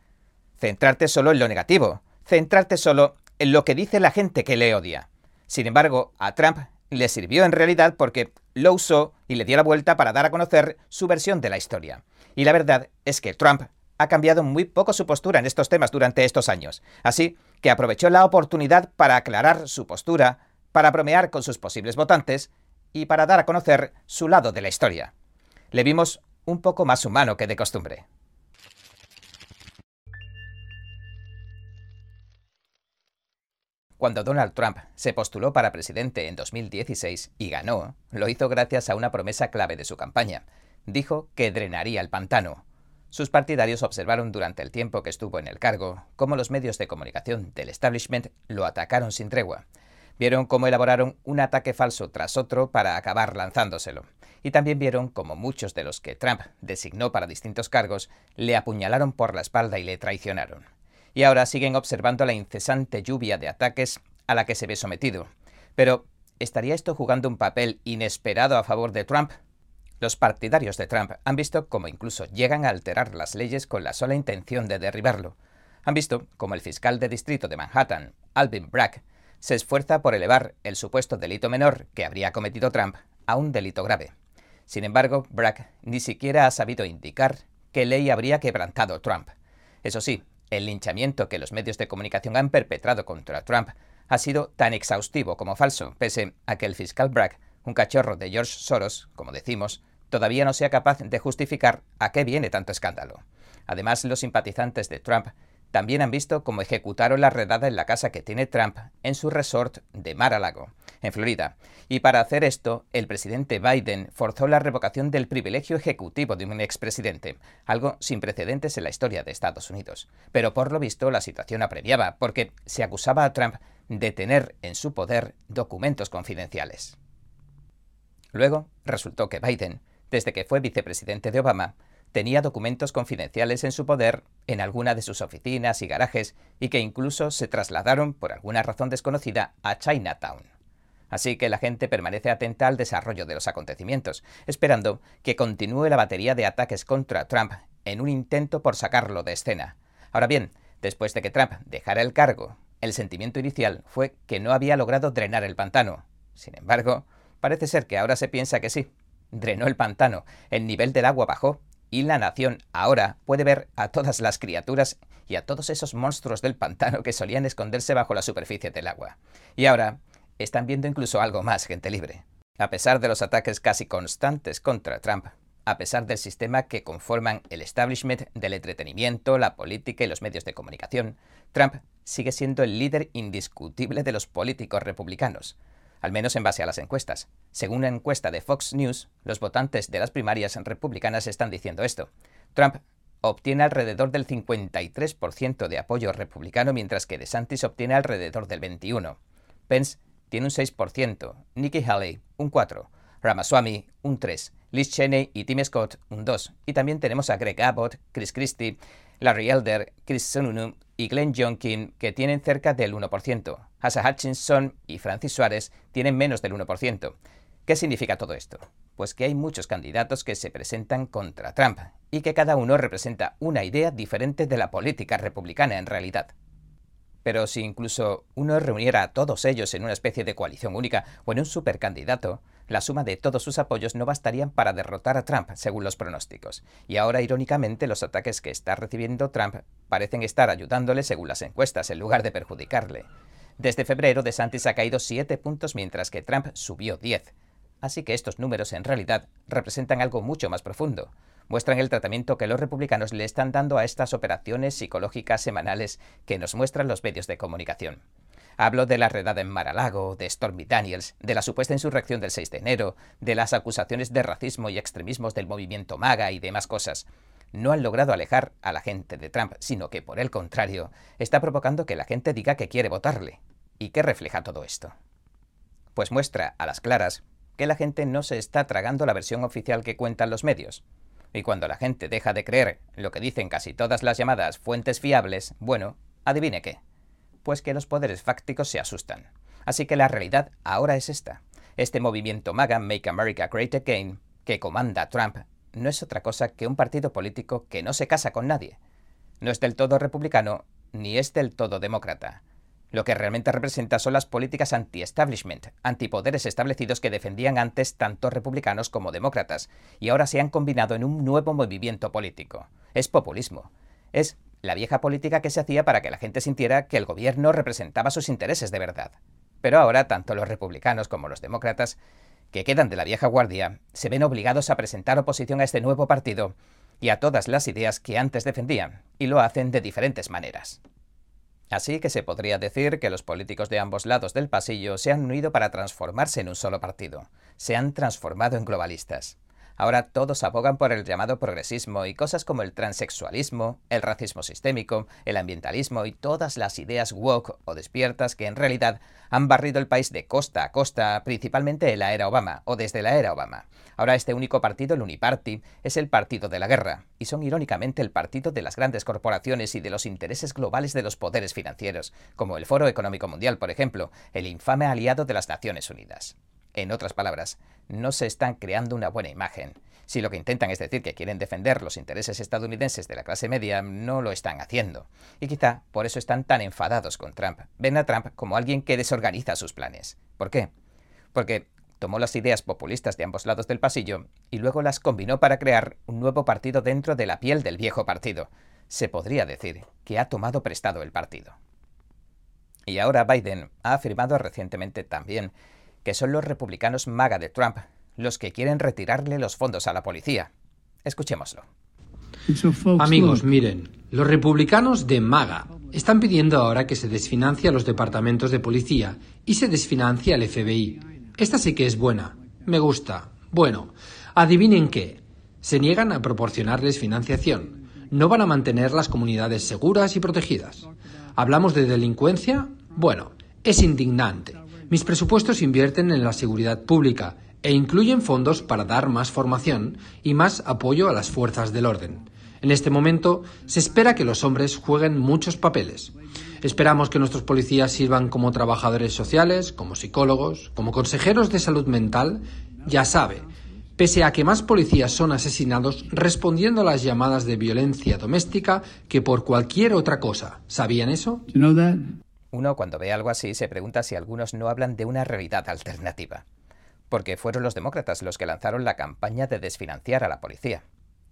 A: Centrarte solo en lo negativo, centrarte solo en lo que dice la gente que le odia. Sin embargo, a Trump le sirvió en realidad porque lo usó y le dio la vuelta para dar a conocer su versión de la historia. Y la verdad es que Trump ha cambiado muy poco su postura en estos temas durante estos años, así que aprovechó la oportunidad para aclarar su postura, para bromear con sus posibles votantes y para dar a conocer su lado de la historia. Le vimos un poco más humano que de costumbre. Cuando Donald Trump se postuló para presidente en 2016 y ganó, lo hizo gracias a una promesa clave de su campaña. Dijo que drenaría el pantano. Sus partidarios observaron durante el tiempo que estuvo en el cargo cómo los medios de comunicación del establishment lo atacaron sin tregua. Vieron cómo elaboraron un ataque falso tras otro para acabar lanzándoselo. Y también vieron cómo muchos de los que Trump designó para distintos cargos le apuñalaron por la espalda y le traicionaron y ahora siguen observando la incesante lluvia de ataques a la que se ve sometido. Pero, ¿estaría esto jugando un papel inesperado a favor de Trump? Los partidarios de Trump han visto cómo incluso llegan a alterar las leyes con la sola intención de derribarlo. Han visto cómo el fiscal de distrito de Manhattan, Alvin Bragg, se esfuerza por elevar el supuesto delito menor que habría cometido Trump a un delito grave. Sin embargo, Bragg ni siquiera ha sabido indicar qué ley habría quebrantado Trump. Eso sí, el linchamiento que los medios de comunicación han perpetrado contra Trump ha sido tan exhaustivo como falso, pese a que el fiscal Bragg, un cachorro de George Soros, como decimos, todavía no sea capaz de justificar a qué viene tanto escándalo. Además, los simpatizantes de Trump también han visto cómo ejecutaron la redada en la casa que tiene Trump en su resort de Mar-a-Lago, en Florida. Y para hacer esto, el presidente Biden forzó la revocación del privilegio ejecutivo de un expresidente, algo sin precedentes en la historia de Estados Unidos. Pero por lo visto la situación apremiaba, porque se acusaba a Trump de tener en su poder documentos confidenciales. Luego resultó que Biden, desde que fue vicepresidente de Obama, tenía documentos confidenciales en su poder en alguna de sus oficinas y garajes y que incluso se trasladaron por alguna razón desconocida a Chinatown. Así que la gente permanece atenta al desarrollo de los acontecimientos, esperando que continúe la batería de ataques contra Trump en un intento por sacarlo de escena. Ahora bien, después de que Trump dejara el cargo, el sentimiento inicial fue que no había logrado drenar el pantano. Sin embargo, parece ser que ahora se piensa que sí. Drenó el pantano, el nivel del agua bajó y la nación ahora puede ver a todas las criaturas y a todos esos monstruos del pantano que solían esconderse bajo la superficie del agua. Y ahora están viendo incluso algo más gente libre. A pesar de los ataques casi constantes contra Trump, a pesar del sistema que conforman el establishment del entretenimiento, la política y los medios de comunicación, Trump sigue siendo el líder indiscutible de los políticos republicanos. Al menos en base a las encuestas. Según una encuesta de Fox News, los votantes de las primarias republicanas están diciendo esto. Trump obtiene alrededor del 53% de apoyo republicano, mientras que DeSantis obtiene alrededor del 21%. Pence tiene un 6%, Nikki Haley un 4%, Ramaswamy un 3%, Liz Cheney y Tim Scott un 2%, y también tenemos a Greg Abbott, Chris Christie, Larry Elder, Chris Sununu y Glenn Youngkin, que tienen cerca del 1%. Asa Hutchinson y Francis Suárez tienen menos del 1%. ¿Qué significa todo esto? Pues que hay muchos candidatos que se presentan contra Trump y que cada uno representa una idea diferente de la política republicana en realidad. Pero si incluso uno reuniera a todos ellos en una especie de coalición única o en un supercandidato, la suma de todos sus apoyos no bastarían para derrotar a Trump, según los pronósticos. Y ahora, irónicamente, los ataques que está recibiendo Trump parecen estar ayudándole según las encuestas, en lugar de perjudicarle. Desde febrero, DeSantis ha caído 7 puntos mientras que Trump subió 10. Así que estos números en realidad representan algo mucho más profundo muestran el tratamiento que los republicanos le están dando a estas operaciones psicológicas semanales que nos muestran los medios de comunicación. Hablo de la redada en Mar-a-Lago, de Stormy Daniels, de la supuesta insurrección del 6 de enero, de las acusaciones de racismo y extremismos del movimiento MAGA y demás cosas. No han logrado alejar a la gente de Trump, sino que, por el contrario, está provocando que la gente diga que quiere votarle. ¿Y qué refleja todo esto? Pues muestra a las claras que la gente no se está tragando la versión oficial que cuentan los medios. Y cuando la gente deja de creer lo que dicen casi todas las llamadas fuentes fiables, bueno, adivine qué. Pues que los poderes fácticos se asustan. Así que la realidad ahora es esta. Este movimiento MAGA, Make America Great Again, que comanda Trump, no es otra cosa que un partido político que no se casa con nadie. No es del todo republicano ni es del todo demócrata. Lo que realmente representa son las políticas anti-establishment, antipoderes establecidos que defendían antes tanto republicanos como demócratas, y ahora se han combinado en un nuevo movimiento político. Es populismo. Es la vieja política que se hacía para que la gente sintiera que el gobierno representaba sus intereses de verdad. Pero ahora tanto los republicanos como los demócratas, que quedan de la vieja guardia, se ven obligados a presentar oposición a este nuevo partido y a todas las ideas que antes defendían, y lo hacen de diferentes maneras. Así que se podría decir que los políticos de ambos lados del pasillo se han unido para transformarse en un solo partido. Se han transformado en globalistas. Ahora todos abogan por el llamado progresismo y cosas como el transexualismo, el racismo sistémico, el ambientalismo y todas las ideas woke o despiertas que en realidad han barrido el país de costa a costa, principalmente en la era Obama o desde la era Obama. Ahora este único partido, el Uniparty, es el partido de la guerra, y son irónicamente el partido de las grandes corporaciones y de los intereses globales de los poderes financieros, como el Foro Económico Mundial, por ejemplo, el infame aliado de las Naciones Unidas. En otras palabras, no se están creando una buena imagen. Si lo que intentan es decir que quieren defender los intereses estadounidenses de la clase media, no lo están haciendo. Y quizá por eso están tan enfadados con Trump. Ven a Trump como alguien que desorganiza sus planes. ¿Por qué? Porque tomó las ideas populistas de ambos lados del pasillo y luego las combinó para crear un nuevo partido dentro de la piel del viejo partido. Se podría decir que ha tomado prestado el partido. Y ahora Biden ha afirmado recientemente también que son los republicanos MAGA de Trump los que quieren retirarle los fondos a la policía. Escuchémoslo.
C: Amigos, miren, los republicanos de MAGA están pidiendo ahora que se desfinancie a los departamentos de policía y se desfinancie al FBI. Esta sí que es buena. Me gusta. Bueno, adivinen qué. Se niegan a proporcionarles financiación. No van a mantener las comunidades seguras y protegidas. ¿Hablamos de delincuencia? Bueno, es indignante. Mis presupuestos invierten en la seguridad pública e incluyen fondos para dar más formación y más apoyo a las fuerzas del orden. En este momento se espera que los hombres jueguen muchos papeles. Esperamos que nuestros policías sirvan como trabajadores sociales, como psicólogos, como consejeros de salud mental. Ya sabe, pese a que más policías son asesinados respondiendo a las llamadas de violencia doméstica que por cualquier otra cosa. ¿Sabían eso?
A: Uno cuando ve algo así se pregunta si algunos no hablan de una realidad alternativa. Porque fueron los demócratas los que lanzaron la campaña de desfinanciar a la policía.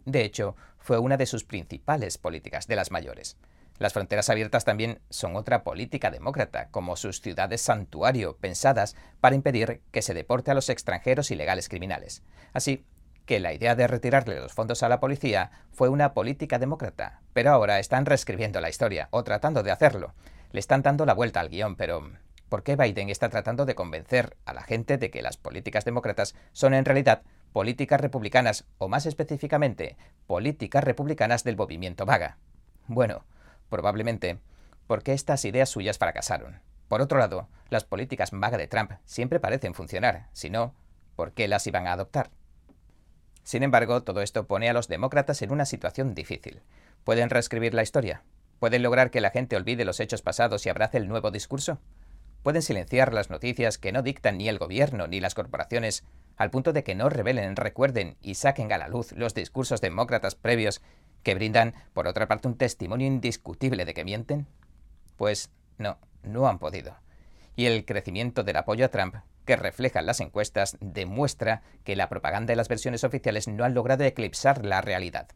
A: De hecho, fue una de sus principales políticas, de las mayores. Las fronteras abiertas también son otra política demócrata, como sus ciudades santuario, pensadas para impedir que se deporte a los extranjeros ilegales criminales. Así que la idea de retirarle los fondos a la policía fue una política demócrata, pero ahora están reescribiendo la historia, o tratando de hacerlo, le están dando la vuelta al guion, pero por qué Biden está tratando de convencer a la gente de que las políticas demócratas son en realidad políticas republicanas, o más específicamente, políticas republicanas del movimiento vaga. Bueno, probablemente porque estas ideas suyas fracasaron. Por otro lado, las políticas vaga de Trump siempre parecen funcionar, si no, ¿por qué las iban a adoptar? Sin embargo, todo esto pone a los demócratas en una situación difícil. ¿Pueden reescribir la historia? ¿Pueden lograr que la gente olvide los hechos pasados y abrace el nuevo discurso? ¿Pueden silenciar las noticias que no dictan ni el gobierno ni las corporaciones al punto de que no revelen, recuerden y saquen a la luz los discursos demócratas previos que brindan, por otra parte, un testimonio indiscutible de que mienten? Pues no, no han podido. Y el crecimiento del apoyo a Trump que reflejan las encuestas demuestra que la propaganda y las versiones oficiales no han logrado eclipsar la realidad.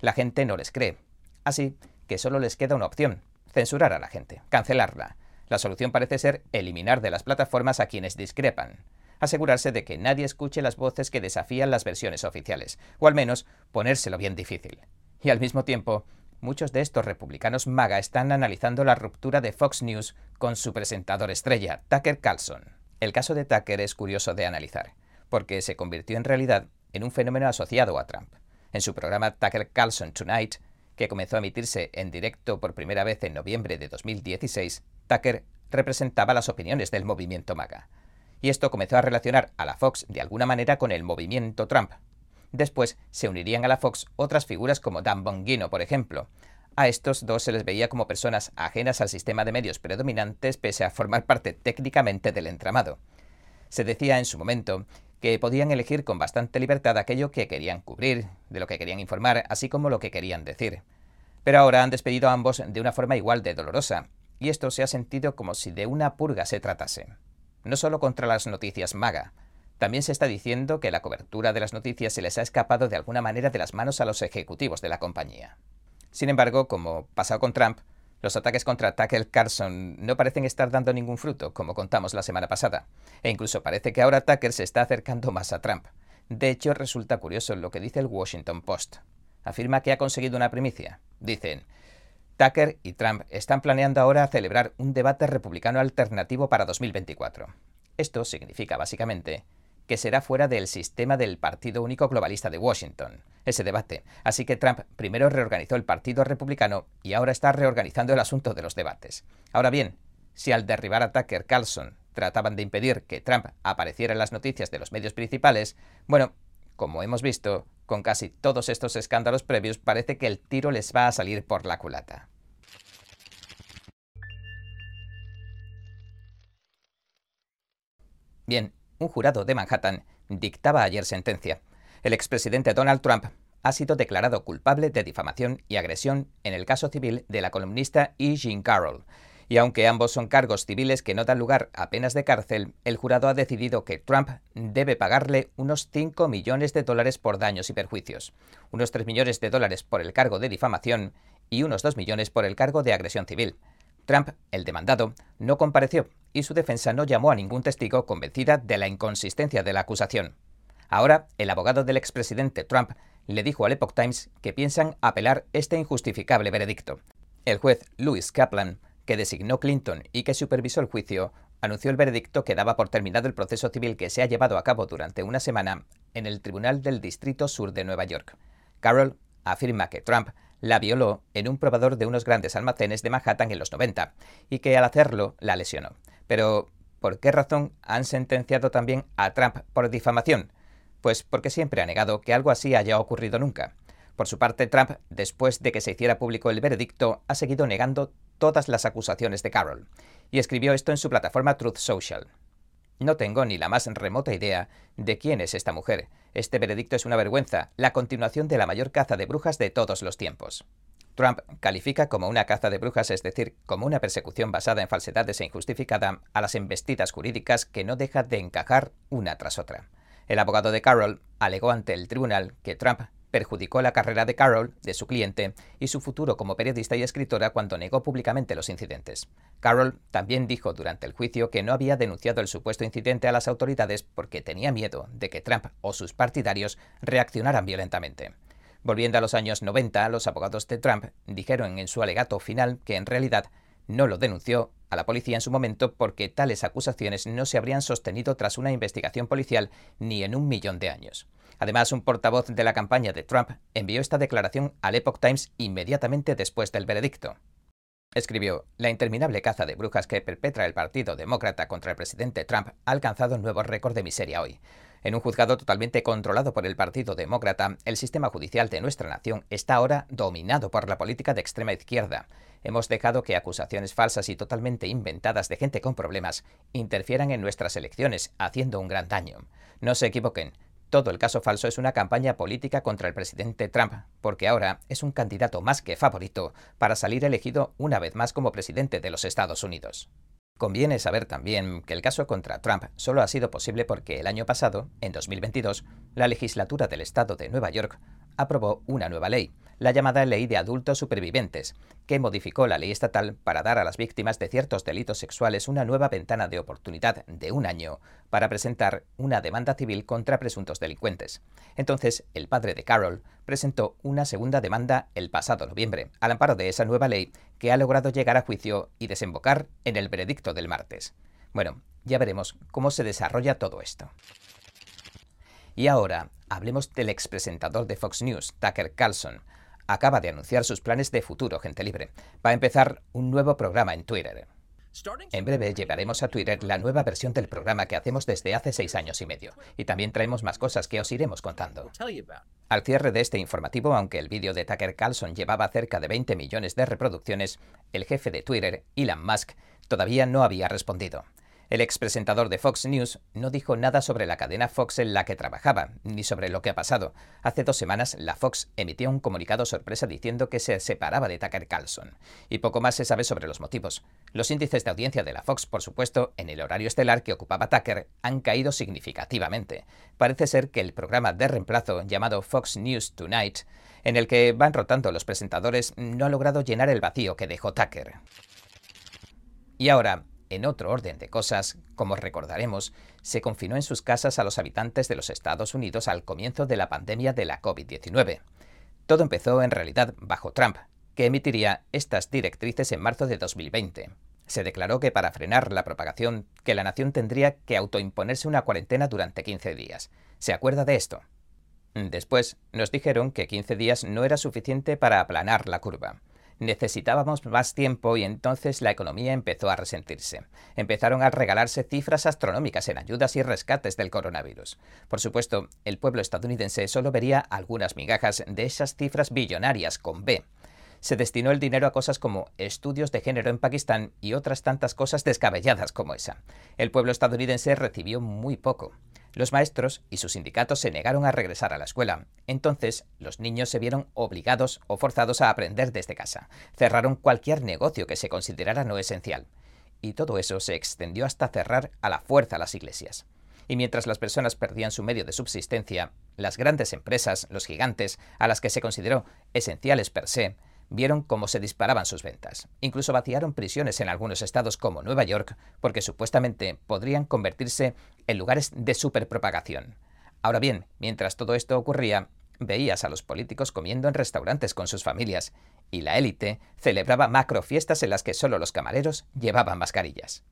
A: La gente no les cree. Así que solo les queda una opción, censurar a la gente, cancelarla. La solución parece ser eliminar de las plataformas a quienes discrepan, asegurarse de que nadie escuche las voces que desafían las versiones oficiales, o al menos ponérselo bien difícil. Y al mismo tiempo, muchos de estos republicanos maga están analizando la ruptura de Fox News con su presentador estrella, Tucker Carlson. El caso de Tucker es curioso de analizar, porque se convirtió en realidad en un fenómeno asociado a Trump. En su programa Tucker Carlson Tonight, que comenzó a emitirse en directo por primera vez en noviembre de 2016, Tucker representaba las opiniones del movimiento MAGA. Y esto comenzó a relacionar a la Fox de alguna manera con el movimiento Trump. Después se unirían a la Fox otras figuras como Dan Bongino, por ejemplo, a estos dos se les veía como personas ajenas al sistema de medios predominantes pese a formar parte técnicamente del entramado. Se decía en su momento que podían elegir con bastante libertad aquello que querían cubrir, de lo que querían informar, así como lo que querían decir. Pero ahora han despedido a ambos de una forma igual de dolorosa, y esto se ha sentido como si de una purga se tratase. No solo contra las noticias maga, también se está diciendo que la cobertura de las noticias se les ha escapado de alguna manera de las manos a los ejecutivos de la compañía. Sin embargo, como pasado con Trump, los ataques contra Tucker Carlson no parecen estar dando ningún fruto, como contamos la semana pasada, e incluso parece que ahora Tucker se está acercando más a Trump. De hecho, resulta curioso lo que dice el Washington Post. Afirma que ha conseguido una primicia. Dicen, Tucker y Trump están planeando ahora celebrar un debate republicano alternativo para 2024. Esto significa básicamente que será fuera del sistema del Partido Único Globalista de Washington, ese debate. Así que Trump primero reorganizó el Partido Republicano y ahora está reorganizando el asunto de los debates. Ahora bien, si al derribar a Tucker Carlson trataban de impedir que Trump apareciera en las noticias de los medios principales, bueno, como hemos visto, con casi todos estos escándalos previos parece que el tiro les va a salir por la culata. Bien, un jurado de Manhattan dictaba ayer sentencia. El expresidente Donald Trump ha sido declarado culpable de difamación y agresión en el caso civil de la columnista E. Jean Carroll. Y aunque ambos son cargos civiles que no dan lugar a penas de cárcel, el jurado ha decidido que Trump debe pagarle unos 5 millones de dólares por daños y perjuicios, unos 3 millones de dólares por el cargo de difamación y unos 2 millones por el cargo de agresión civil. Trump, el demandado, no compareció y su defensa no llamó a ningún testigo convencida de la inconsistencia de la acusación. Ahora, el abogado del expresidente Trump le dijo al Epoch Times que piensan apelar este injustificable veredicto. El juez Louis Kaplan, que designó Clinton y que supervisó el juicio, anunció el veredicto que daba por terminado el proceso civil que se ha llevado a cabo durante una semana en el Tribunal del Distrito Sur de Nueva York. Carroll afirma que Trump la violó en un probador de unos grandes almacenes de Manhattan en los 90 y que al hacerlo la lesionó. Pero, ¿por qué razón han sentenciado también a Trump por difamación? Pues porque siempre ha negado que algo así haya ocurrido nunca. Por su parte, Trump, después de que se hiciera público el veredicto, ha seguido negando todas las acusaciones de Carroll, y escribió esto en su plataforma Truth Social. No tengo ni la más remota idea de quién es esta mujer. Este veredicto es una vergüenza, la continuación de la mayor caza de brujas de todos los tiempos. Trump califica como una caza de brujas, es decir, como una persecución basada en falsedades e injustificada, a las embestidas jurídicas que no deja de encajar una tras otra. El abogado de Carroll alegó ante el tribunal que Trump perjudicó la carrera de Carroll, de su cliente, y su futuro como periodista y escritora cuando negó públicamente los incidentes. Carroll también dijo durante el juicio que no había denunciado el supuesto incidente a las autoridades porque tenía miedo de que Trump o sus partidarios reaccionaran violentamente. Volviendo a los años 90, los abogados de Trump dijeron en su alegato final que en realidad no lo denunció a la policía en su momento porque tales acusaciones no se habrían sostenido tras una investigación policial ni en un millón de años. Además, un portavoz de la campaña de Trump envió esta declaración al Epoch Times inmediatamente después del veredicto. Escribió, la interminable caza de brujas que perpetra el Partido Demócrata contra el presidente Trump ha alcanzado un nuevo récord de miseria hoy. En un juzgado totalmente controlado por el Partido Demócrata, el sistema judicial de nuestra nación está ahora dominado por la política de extrema izquierda. Hemos dejado que acusaciones falsas y totalmente inventadas de gente con problemas interfieran en nuestras elecciones, haciendo un gran daño. No se equivoquen, todo el caso falso es una campaña política contra el presidente Trump, porque ahora es un candidato más que favorito para salir elegido una vez más como presidente de los Estados Unidos. Conviene saber también que el caso contra Trump solo ha sido posible porque el año pasado, en 2022, la legislatura del estado de Nueva York aprobó una nueva ley, la llamada Ley de Adultos Supervivientes, que modificó la ley estatal para dar a las víctimas de ciertos delitos sexuales una nueva ventana de oportunidad de un año para presentar una demanda civil contra presuntos delincuentes. Entonces, el padre de Carol presentó una segunda demanda el pasado noviembre, al amparo de esa nueva ley que ha logrado llegar a juicio y desembocar en el veredicto del martes. Bueno, ya veremos cómo se desarrolla todo esto. Y ahora, hablemos del expresentador de Fox News, Tucker Carlson, acaba de anunciar sus planes de futuro, gente libre. Va a empezar un nuevo programa en Twitter. En breve llevaremos a Twitter la nueva versión del programa que hacemos desde hace seis años y medio, y también traemos más cosas que os iremos contando. Al cierre de este informativo, aunque el vídeo de Tucker Carlson llevaba cerca de 20 millones de reproducciones, el jefe de Twitter, Elon Musk, todavía no había respondido. El expresentador de Fox News no dijo nada sobre la cadena Fox en la que trabajaba, ni sobre lo que ha pasado. Hace dos semanas, la Fox emitió un comunicado sorpresa diciendo que se separaba de Tucker Carlson. Y poco más se sabe sobre los motivos. Los índices de audiencia de la Fox, por supuesto, en el horario estelar que ocupaba Tucker, han caído significativamente. Parece ser que el programa de reemplazo llamado Fox News Tonight, en el que van rotando los presentadores, no ha logrado llenar el vacío que dejó Tucker. Y ahora, en otro orden de cosas, como recordaremos, se confinó en sus casas a los habitantes de los Estados Unidos al comienzo de la pandemia de la COVID-19. Todo empezó en realidad bajo Trump, que emitiría estas directrices en marzo de 2020. Se declaró que para frenar la propagación, que la nación tendría que autoimponerse una cuarentena durante 15 días. ¿Se acuerda de esto? Después nos dijeron que 15 días no era suficiente para aplanar la curva. Necesitábamos más tiempo y entonces la economía empezó a resentirse. Empezaron a regalarse cifras astronómicas en ayudas y rescates del coronavirus. Por supuesto, el pueblo estadounidense solo vería algunas migajas de esas cifras billonarias con B. Se destinó el dinero a cosas como estudios de género en Pakistán y otras tantas cosas descabelladas como esa. El pueblo estadounidense recibió muy poco. Los maestros y sus sindicatos se negaron a regresar a la escuela. Entonces, los niños se vieron obligados o forzados a aprender desde casa. Cerraron cualquier negocio que se considerara no esencial. Y todo eso se extendió hasta cerrar a la fuerza las iglesias. Y mientras las personas perdían su medio de subsistencia, las grandes empresas, los gigantes, a las que se consideró esenciales per se, vieron cómo se disparaban sus ventas. Incluso vaciaron prisiones en algunos estados como Nueva York, porque supuestamente podrían convertirse en lugares de superpropagación. Ahora bien, mientras todo esto ocurría, veías a los políticos comiendo en restaurantes con sus familias, y la élite celebraba macrofiestas en las que solo los camareros llevaban mascarillas.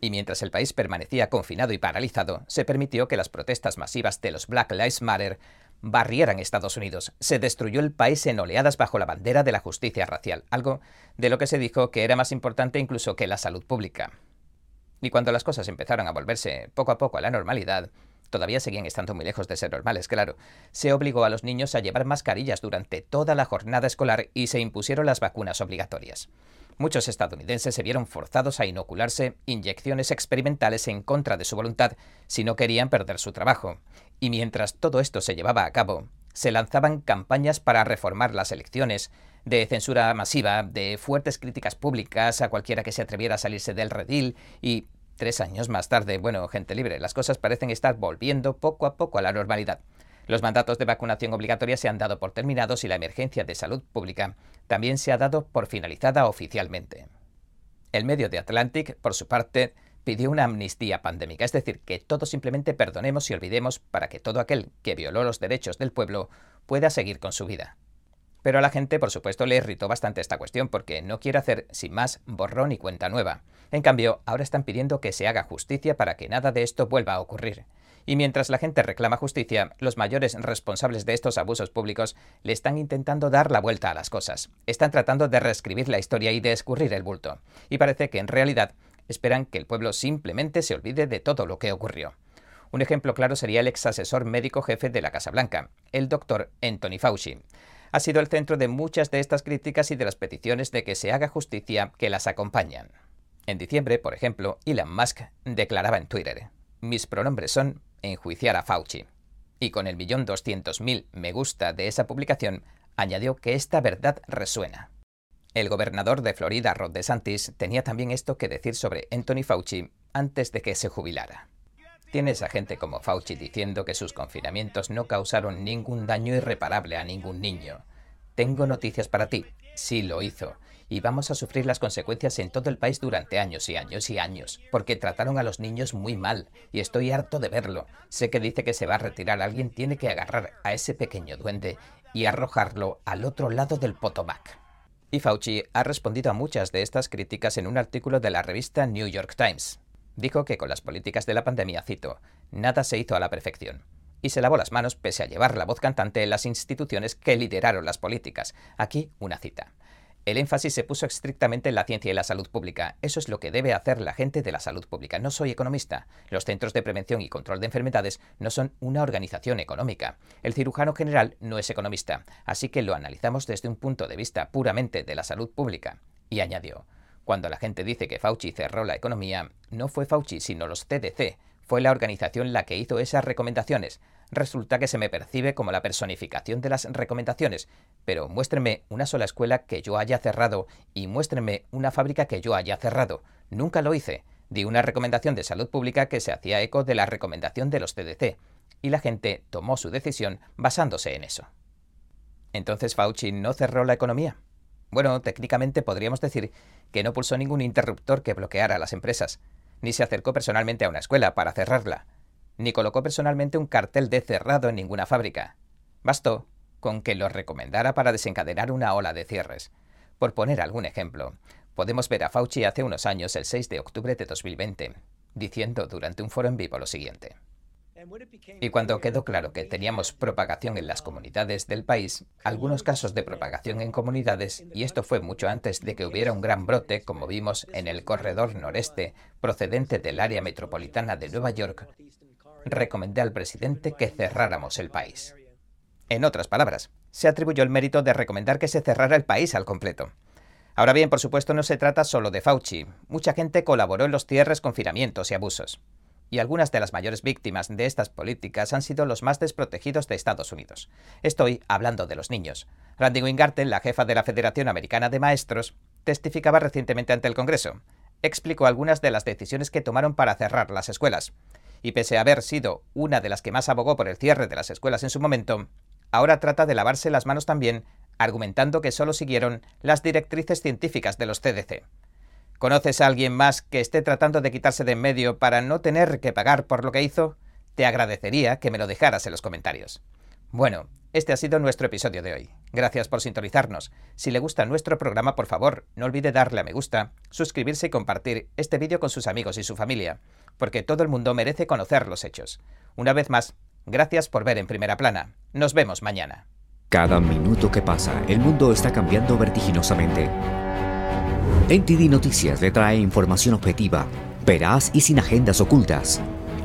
A: Y mientras el país permanecía confinado y paralizado, se permitió que las protestas masivas de los Black Lives Matter barrieran Estados Unidos. Se destruyó el país en oleadas bajo la bandera de la justicia racial, algo de lo que se dijo que era más importante incluso que la salud pública. Y cuando las cosas empezaron a volverse poco a poco a la normalidad, todavía seguían estando muy lejos de ser normales, claro, se obligó a los niños a llevar mascarillas durante toda la jornada escolar y se impusieron las vacunas obligatorias. Muchos estadounidenses se vieron forzados a inocularse inyecciones experimentales en contra de su voluntad si no querían perder su trabajo. Y mientras todo esto se llevaba a cabo, se lanzaban campañas para reformar las elecciones, de censura masiva, de fuertes críticas públicas a cualquiera que se atreviera a salirse del redil y Tres años más tarde, bueno, gente libre, las cosas parecen estar volviendo poco a poco a la normalidad. Los mandatos de vacunación obligatoria se han dado por terminados y la emergencia de salud pública también se ha dado por finalizada oficialmente. El medio de Atlantic, por su parte, pidió una amnistía pandémica, es decir, que todos simplemente perdonemos y olvidemos para que todo aquel que violó los derechos del pueblo pueda seguir con su vida. Pero a la gente, por supuesto, le irritó bastante esta cuestión porque no quiere hacer, sin más, borrón y cuenta nueva. En cambio, ahora están pidiendo que se haga justicia para que nada de esto vuelva a ocurrir. Y mientras la gente reclama justicia, los mayores responsables de estos abusos públicos le están intentando dar la vuelta a las cosas. Están tratando de reescribir la historia y de escurrir el bulto. Y parece que en realidad esperan que el pueblo simplemente se olvide de todo lo que ocurrió. Un ejemplo claro sería el ex asesor médico jefe de la Casa Blanca, el doctor Anthony Fauci ha sido el centro de muchas de estas críticas y de las peticiones de que se haga justicia que las acompañan. En diciembre, por ejemplo, Elon Musk declaraba en Twitter, mis pronombres son enjuiciar a Fauci. Y con el millón doscientos mil me gusta de esa publicación, añadió que esta verdad resuena. El gobernador de Florida, Rod DeSantis, tenía también esto que decir sobre Anthony Fauci antes de que se jubilara. Tienes a gente como Fauci diciendo que sus confinamientos no causaron ningún daño irreparable a ningún niño. Tengo noticias para ti. Sí lo hizo. Y vamos a sufrir las consecuencias en todo el país durante años y años y años, porque trataron a los niños muy mal, y estoy harto de verlo. Sé que dice que se va a retirar, alguien tiene que agarrar a ese pequeño duende y arrojarlo al otro lado del Potomac. Y Fauci ha respondido a muchas de estas críticas en un artículo de la revista New York Times. Dijo que con las políticas de la pandemia, cito, nada se hizo a la perfección. Y se lavó las manos pese a llevar la voz cantante en las instituciones que lideraron las políticas. Aquí una cita. El énfasis se puso estrictamente en la ciencia y la salud pública. Eso es lo que debe hacer la gente de la salud pública. No soy economista. Los centros de prevención y control de enfermedades no son una organización económica. El cirujano general no es economista, así que lo analizamos desde un punto de vista puramente de la salud pública. Y añadió, cuando la gente dice que Fauci cerró la economía, no fue Fauci, sino los CDC. Fue la organización la que hizo esas recomendaciones. Resulta que se me percibe como la personificación de las recomendaciones, pero muéstrenme una sola escuela que yo haya cerrado y muéstrenme una fábrica que yo haya cerrado. Nunca lo hice. Di una recomendación de salud pública que se hacía eco de la recomendación de los CDC, y la gente tomó su decisión basándose en eso. Entonces Fauci no cerró la economía. Bueno, técnicamente podríamos decir que no pulsó ningún interruptor que bloqueara las empresas, ni se acercó personalmente a una escuela para cerrarla, ni colocó personalmente un cartel de cerrado en ninguna fábrica. Bastó con que lo recomendara para desencadenar una ola de cierres. Por poner algún ejemplo, podemos ver a Fauci hace unos años, el 6 de octubre de 2020, diciendo durante un foro en vivo lo siguiente. Y cuando quedó claro que teníamos propagación en las comunidades del país, algunos casos de propagación en comunidades, y esto fue mucho antes de que hubiera un gran brote, como vimos en el corredor noreste procedente del área metropolitana de Nueva York, recomendé al presidente que cerráramos el país. En otras palabras, se atribuyó el mérito de recomendar que se cerrara el país al completo. Ahora bien, por supuesto, no se trata solo de Fauci. Mucha gente colaboró en los cierres, confinamientos y abusos y algunas de las mayores víctimas de estas políticas han sido los más desprotegidos de Estados Unidos. Estoy hablando de los niños. Randy Wingarten, la jefa de la Federación Americana de Maestros, testificaba recientemente ante el Congreso. Explicó algunas de las decisiones que tomaron para cerrar las escuelas. Y pese a haber sido una de las que más abogó por el cierre de las escuelas en su momento, ahora trata de lavarse las manos también, argumentando que solo siguieron las directrices científicas de los CDC. ¿Conoces a alguien más que esté tratando de quitarse de en medio para no tener que pagar por lo que hizo? Te agradecería que me lo dejaras en los comentarios. Bueno, este ha sido nuestro episodio de hoy. Gracias por sintonizarnos. Si le gusta nuestro programa, por favor, no olvide darle a me gusta, suscribirse y compartir este vídeo con sus amigos y su familia, porque todo el mundo merece conocer los hechos. Una vez más, gracias por ver en primera plana. Nos vemos mañana.
D: Cada minuto que pasa, el mundo está cambiando vertiginosamente. NTD Noticias le trae información objetiva, veraz y sin agendas ocultas.